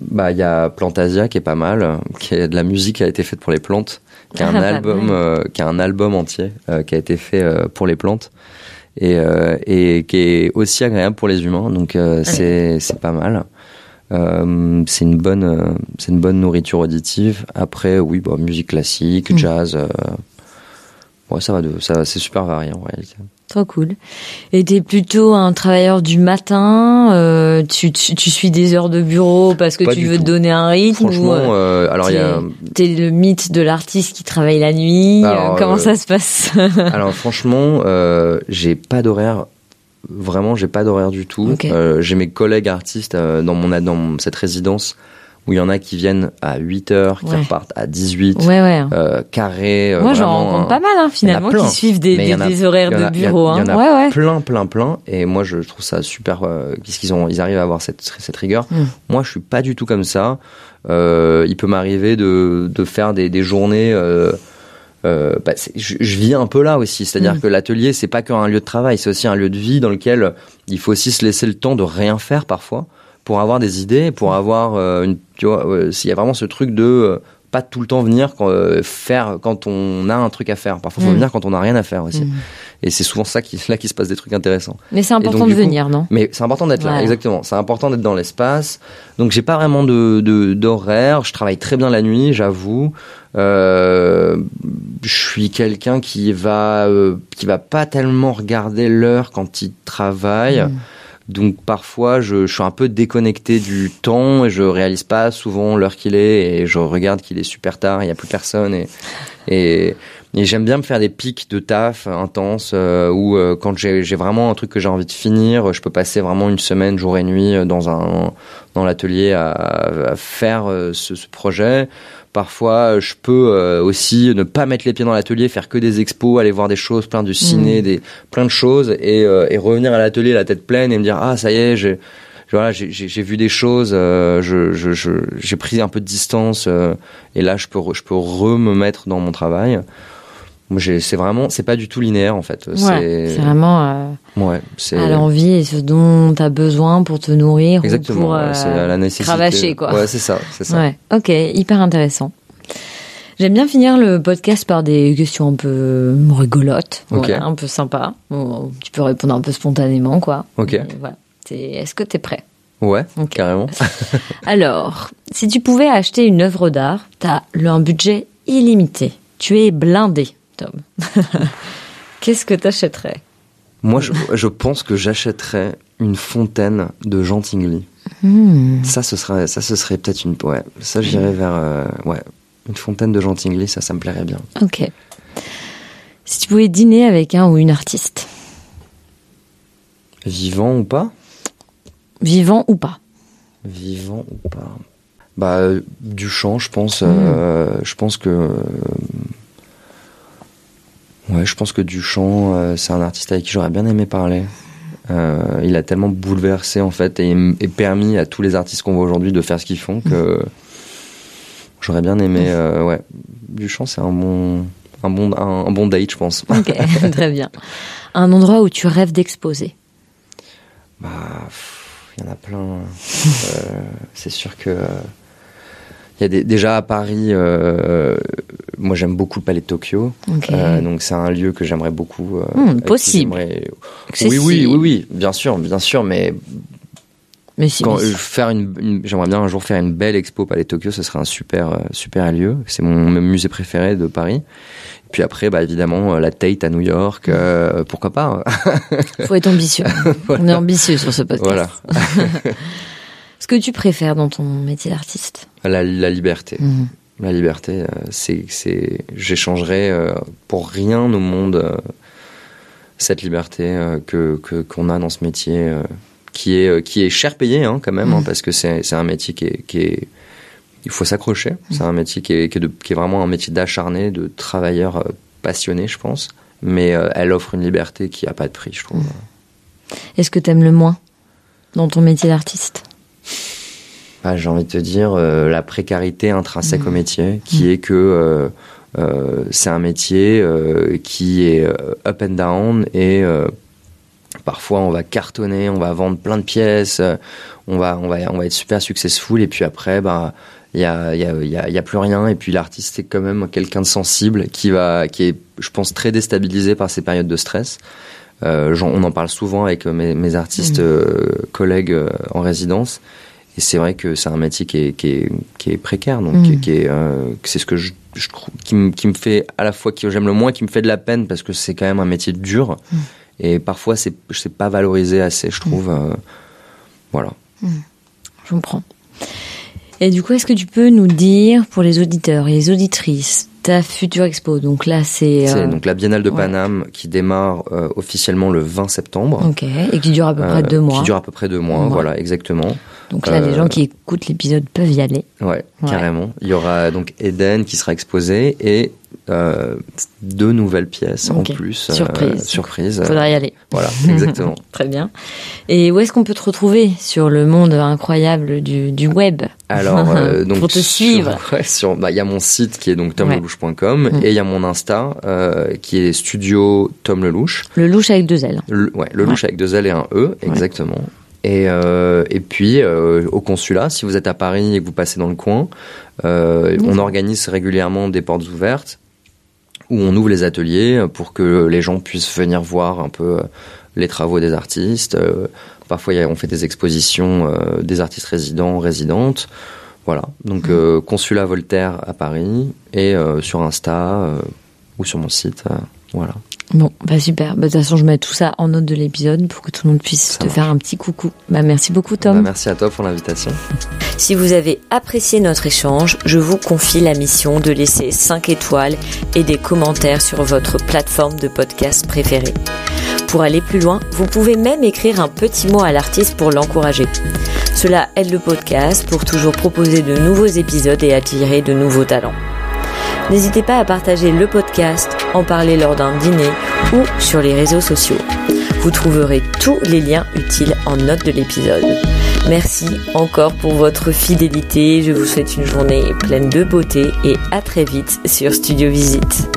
bah il y a Plantasia qui est pas mal, qui est de la musique qui a été faite pour les plantes, qui a un Ah, album, euh, qui a un album entier euh, qui a été fait euh, pour les plantes et, euh, et qui est aussi agréable pour les humains. Donc euh, c'est c'est pas mal. Euh, c'est une bonne euh, c'est une bonne nourriture auditive. Après oui bah musique classique, Mm. jazz. euh, ouais ça va de ça c'est super varié en réalité. Trop cool. Et t'es plutôt un travailleur du matin euh, tu, tu, tu suis des heures de bureau parce que Pas tu veux te donner un rythme Franchement ou euh, euh, alors il y a t'es le mythe de l'artiste qui travaille la nuit Alors, euh, Comment euh, ça se passe Alors franchement, euh, j'ai pas d'horaire. Vraiment, j'ai pas d'horaire du tout. Ok. Euh, j'ai mes collègues artistes euh, dans mon dans cette résidence où il y en a qui viennent à 8 heures, qui Ouais. repartent à 18, Ouais, ouais. euh, carré. euh, Moi, j'en rencontre un- pas mal, hein, finalement, qui suivent des, des, en a- des horaires a- de il y a- bureau. il y en hein. a Ouais, ouais. plein, plein, plein. Et moi, je trouve ça super. Euh, Qu'est-ce qu'ils ont Ils arrivent à avoir cette, cette rigueur. Mm. Moi, je suis pas du tout comme ça. Euh, il peut m'arriver de, de faire des, des journées. Euh, bah, je, je vis un peu là aussi, c'est-à-dire Mm. que l'atelier c'est pas qu'un lieu de travail, c'est aussi un lieu de vie dans lequel il faut aussi se laisser le temps de rien faire parfois pour avoir des idées, pour avoir euh, une, tu vois, euh, s'il y a vraiment ce truc de euh, pas tout le temps venir quand, euh, faire quand on a un truc à faire. Parfois, faut Mm. venir quand on a rien à faire aussi. Mm. Et c'est souvent ça qui, là qui se passe des trucs intéressants. Mais c'est important donc, de coup- venir, non? Mais c'est important d'être là, exactement. C'est important d'être dans l'espace. Donc j'ai pas vraiment de de- d'horaire. Je travaille très bien la nuit, j'avoue. Euh, je suis quelqu'un qui va euh, qui va pas tellement regarder l'heure quand il travaille. Mm. Donc parfois je, je suis un peu déconnecté du temps et je réalise pas souvent l'heure qu'il est et je regarde qu'il est super tard, il y a plus personne et et, et j'aime bien me faire des pics de taf intenses euh, où euh, quand j'ai vraiment un truc que j'ai envie de finir, je peux passer vraiment une semaine jour et nuit euh, dans un dans l'atelier à, à faire euh, ce, ce projet. Parfois, je peux euh, aussi ne pas mettre les pieds dans l'atelier, faire que des expos, aller voir des choses, plein de ciné, Mm. des plein de choses, et, euh, et revenir à l'atelier la tête pleine et me dire ah ça y est, j'ai voilà, j'ai- vu des choses, euh, je je- je- j'ai pris un peu de distance, euh, et là je peux je peux re me mettre dans mon travail. C'est vraiment, c'est pas du tout linéaire en fait. Ouais, c'est vraiment euh, ouais, à l'envie et ce dont tu as besoin pour te nourrir exactement, ou pour ouais, euh, la nécessité. cravacher, quoi. Ouais, c'est ça, c'est ça. Ouais, ok, hyper intéressant. J'aime bien finir le podcast par des questions un peu rigolotes, voilà, un peu sympa. Bon, tu peux répondre un peu spontanément, quoi. Ok. Voilà. C'est- Est-ce que tu es prêt? Ouais, Ok. carrément. Alors, si tu pouvais acheter une œuvre d'art, tu as un budget illimité. Tu es blindé, Tom. Qu'est-ce que tu achèterais Moi, je, je pense que j'achèterais une fontaine de Jean Tinguely. Hmm. Ça, ce serait, ça, ce serait peut-être une, ouais, ça, j'irais vers, euh, ouais, une fontaine de Jean Tinguely, ça, ça me plairait bien. Ok. Si tu pouvais dîner avec un ou une artiste, Vivant ou pas? Vivant ou pas Vivant ou pas? Bah, euh, Duchamp, je pense. euh, je pense que. Ouais, je pense que Duchamp, euh, c'est un artiste avec qui j'aurais bien aimé parler. Euh, il a tellement bouleversé, en fait, et, et permis à tous les artistes qu'on voit aujourd'hui de faire ce qu'ils font que. J'aurais bien aimé. euh, ouais. Duchamp, c'est un bon. Un bon, un, un bon date, je pense. Ok, très bien. Un endroit où tu rêves d'exposer? Bah, il y en a plein. Euh, c'est sûr que il y a des, déjà à Paris. euh, moi, j'aime beaucoup le Palais de Tokyo. Ok. Euh, donc, c'est un lieu que j'aimerais beaucoup. euh, Hmm, possible. Oui, oui, oui, oui, bien sûr, bien sûr, mais Mais si, quand mais si. faire une, une- j'aimerais bien un jour faire une belle expo au Palais de Tokyo, ce serait un super, super lieu. C'est mon musée préféré de Paris. Et puis après, bah évidemment, la Tate à New York, euh, pourquoi pas hein. faut être ambitieux. On est ambitieux sur ce podcast. Voilà, que tu préfères dans ton métier d'artiste la, la liberté. Mhm. La liberté, euh, c'est, c'est, j'échangerais euh, pour rien au monde euh, cette liberté que, que qu'on a dans ce métier, qui est qui est cher payé hein, quand même, hein, Mhm. parce que c'est c'est un métier qui est, qui est il faut s'accrocher. C'est un métier qui est qui est, de- qui est vraiment un métier d'acharné, de travailleur passionné, je pense. Mais elle offre une liberté qui a pas de prix, je trouve. Est-ce que t'aimes le moins dans ton métier d'artiste? Ah, j'ai envie de te dire euh, la précarité intrinsèque au métier, qui est que euh, euh, c'est un métier qui est up and down et parfois on va cartonner, on va vendre plein de pièces, on va on va on va être super successful et puis après bah il y a y a il y a, il y a plus rien et puis l'artiste est quand même quelqu'un de sensible qui va qui est je pense très déstabilisé par ces périodes de stress. Euh, on en parle souvent avec mes, mes artistes euh, collègues en résidence. Et c'est vrai que c'est un métier qui est, qui est, qui est précaire, donc Mhm. qui, est, euh, c'est ce que je, je qui, me- qui me fait à la fois que j'aime le moins, qui me fait de la peine parce que c'est quand même un métier dur. Mhm. Et parfois c'est, c'est pas valorisé assez, je trouve. euh, voilà. Je comprends. Et du coup, est-ce que tu peux nous dire pour les auditeurs et les auditrices ta future expo? Donc là, c'est. C'est euh, donc la Biennale de ouais. Paname qui démarre euh, officiellement le 20 septembre. Ok. Et qui dure à peu près deux mois. Qui dure à peu près deux mois, Ouais. voilà, exactement. Donc là, les Euh, gens qui écoutent l'épisode peuvent y aller. Ouais, Ouais. carrément. Il y aura donc Eden qui sera exposé et euh, deux nouvelles pièces en plus. euh, Surprise. surprise. Faudra y aller. Voilà, exactement. Très bien. Et où est-ce qu'on peut te retrouver sur le monde incroyable du, du web? Alors, euh, donc Pour te sur- suivre. ouais, bah, il y a mon site qui est donc tomlelouche.com Mm. et il y a mon Insta euh, qui est studio Tom Lelouch. Le louche avec deux L. Le, ouais, le Ouais. louche avec deux L et un E, exactement. Et, euh, et puis euh, au consulat, si vous êtes à Paris et que vous passez dans le coin, euh, on organise régulièrement des portes ouvertes où on ouvre les ateliers pour que les gens puissent venir voir un peu euh, les travaux des artistes. Euh, Parfois, on fait des expositions euh, des artistes résidents, résidentes. Voilà. Donc, euh, consulat Voltaire à Paris et euh, sur Insta ou sur mon site. voilà. Bon, bah super. Bah, De toute façon, je mets tout ça en note de l'épisode pour que tout le monde puisse Ça te marche. faire un petit coucou. Bah, merci beaucoup, Tom. Bah, merci à toi pour l'invitation. Si vous avez apprécié notre échange, je vous confie la mission de laisser 5 étoiles et des commentaires sur votre plateforme de podcast préférée. Pour aller plus loin, vous pouvez même écrire un petit mot à l'artiste pour l'encourager. Cela aide le podcast pour toujours proposer de nouveaux épisodes et attirer de nouveaux talents. N'hésitez pas à partager le podcast, en parler lors d'un dîner ou sur les réseaux sociaux. Vous trouverez tous les liens utiles en note de l'épisode. Merci encore pour votre fidélité. Je vous souhaite une journée pleine de beauté et à très vite sur Studio Visite.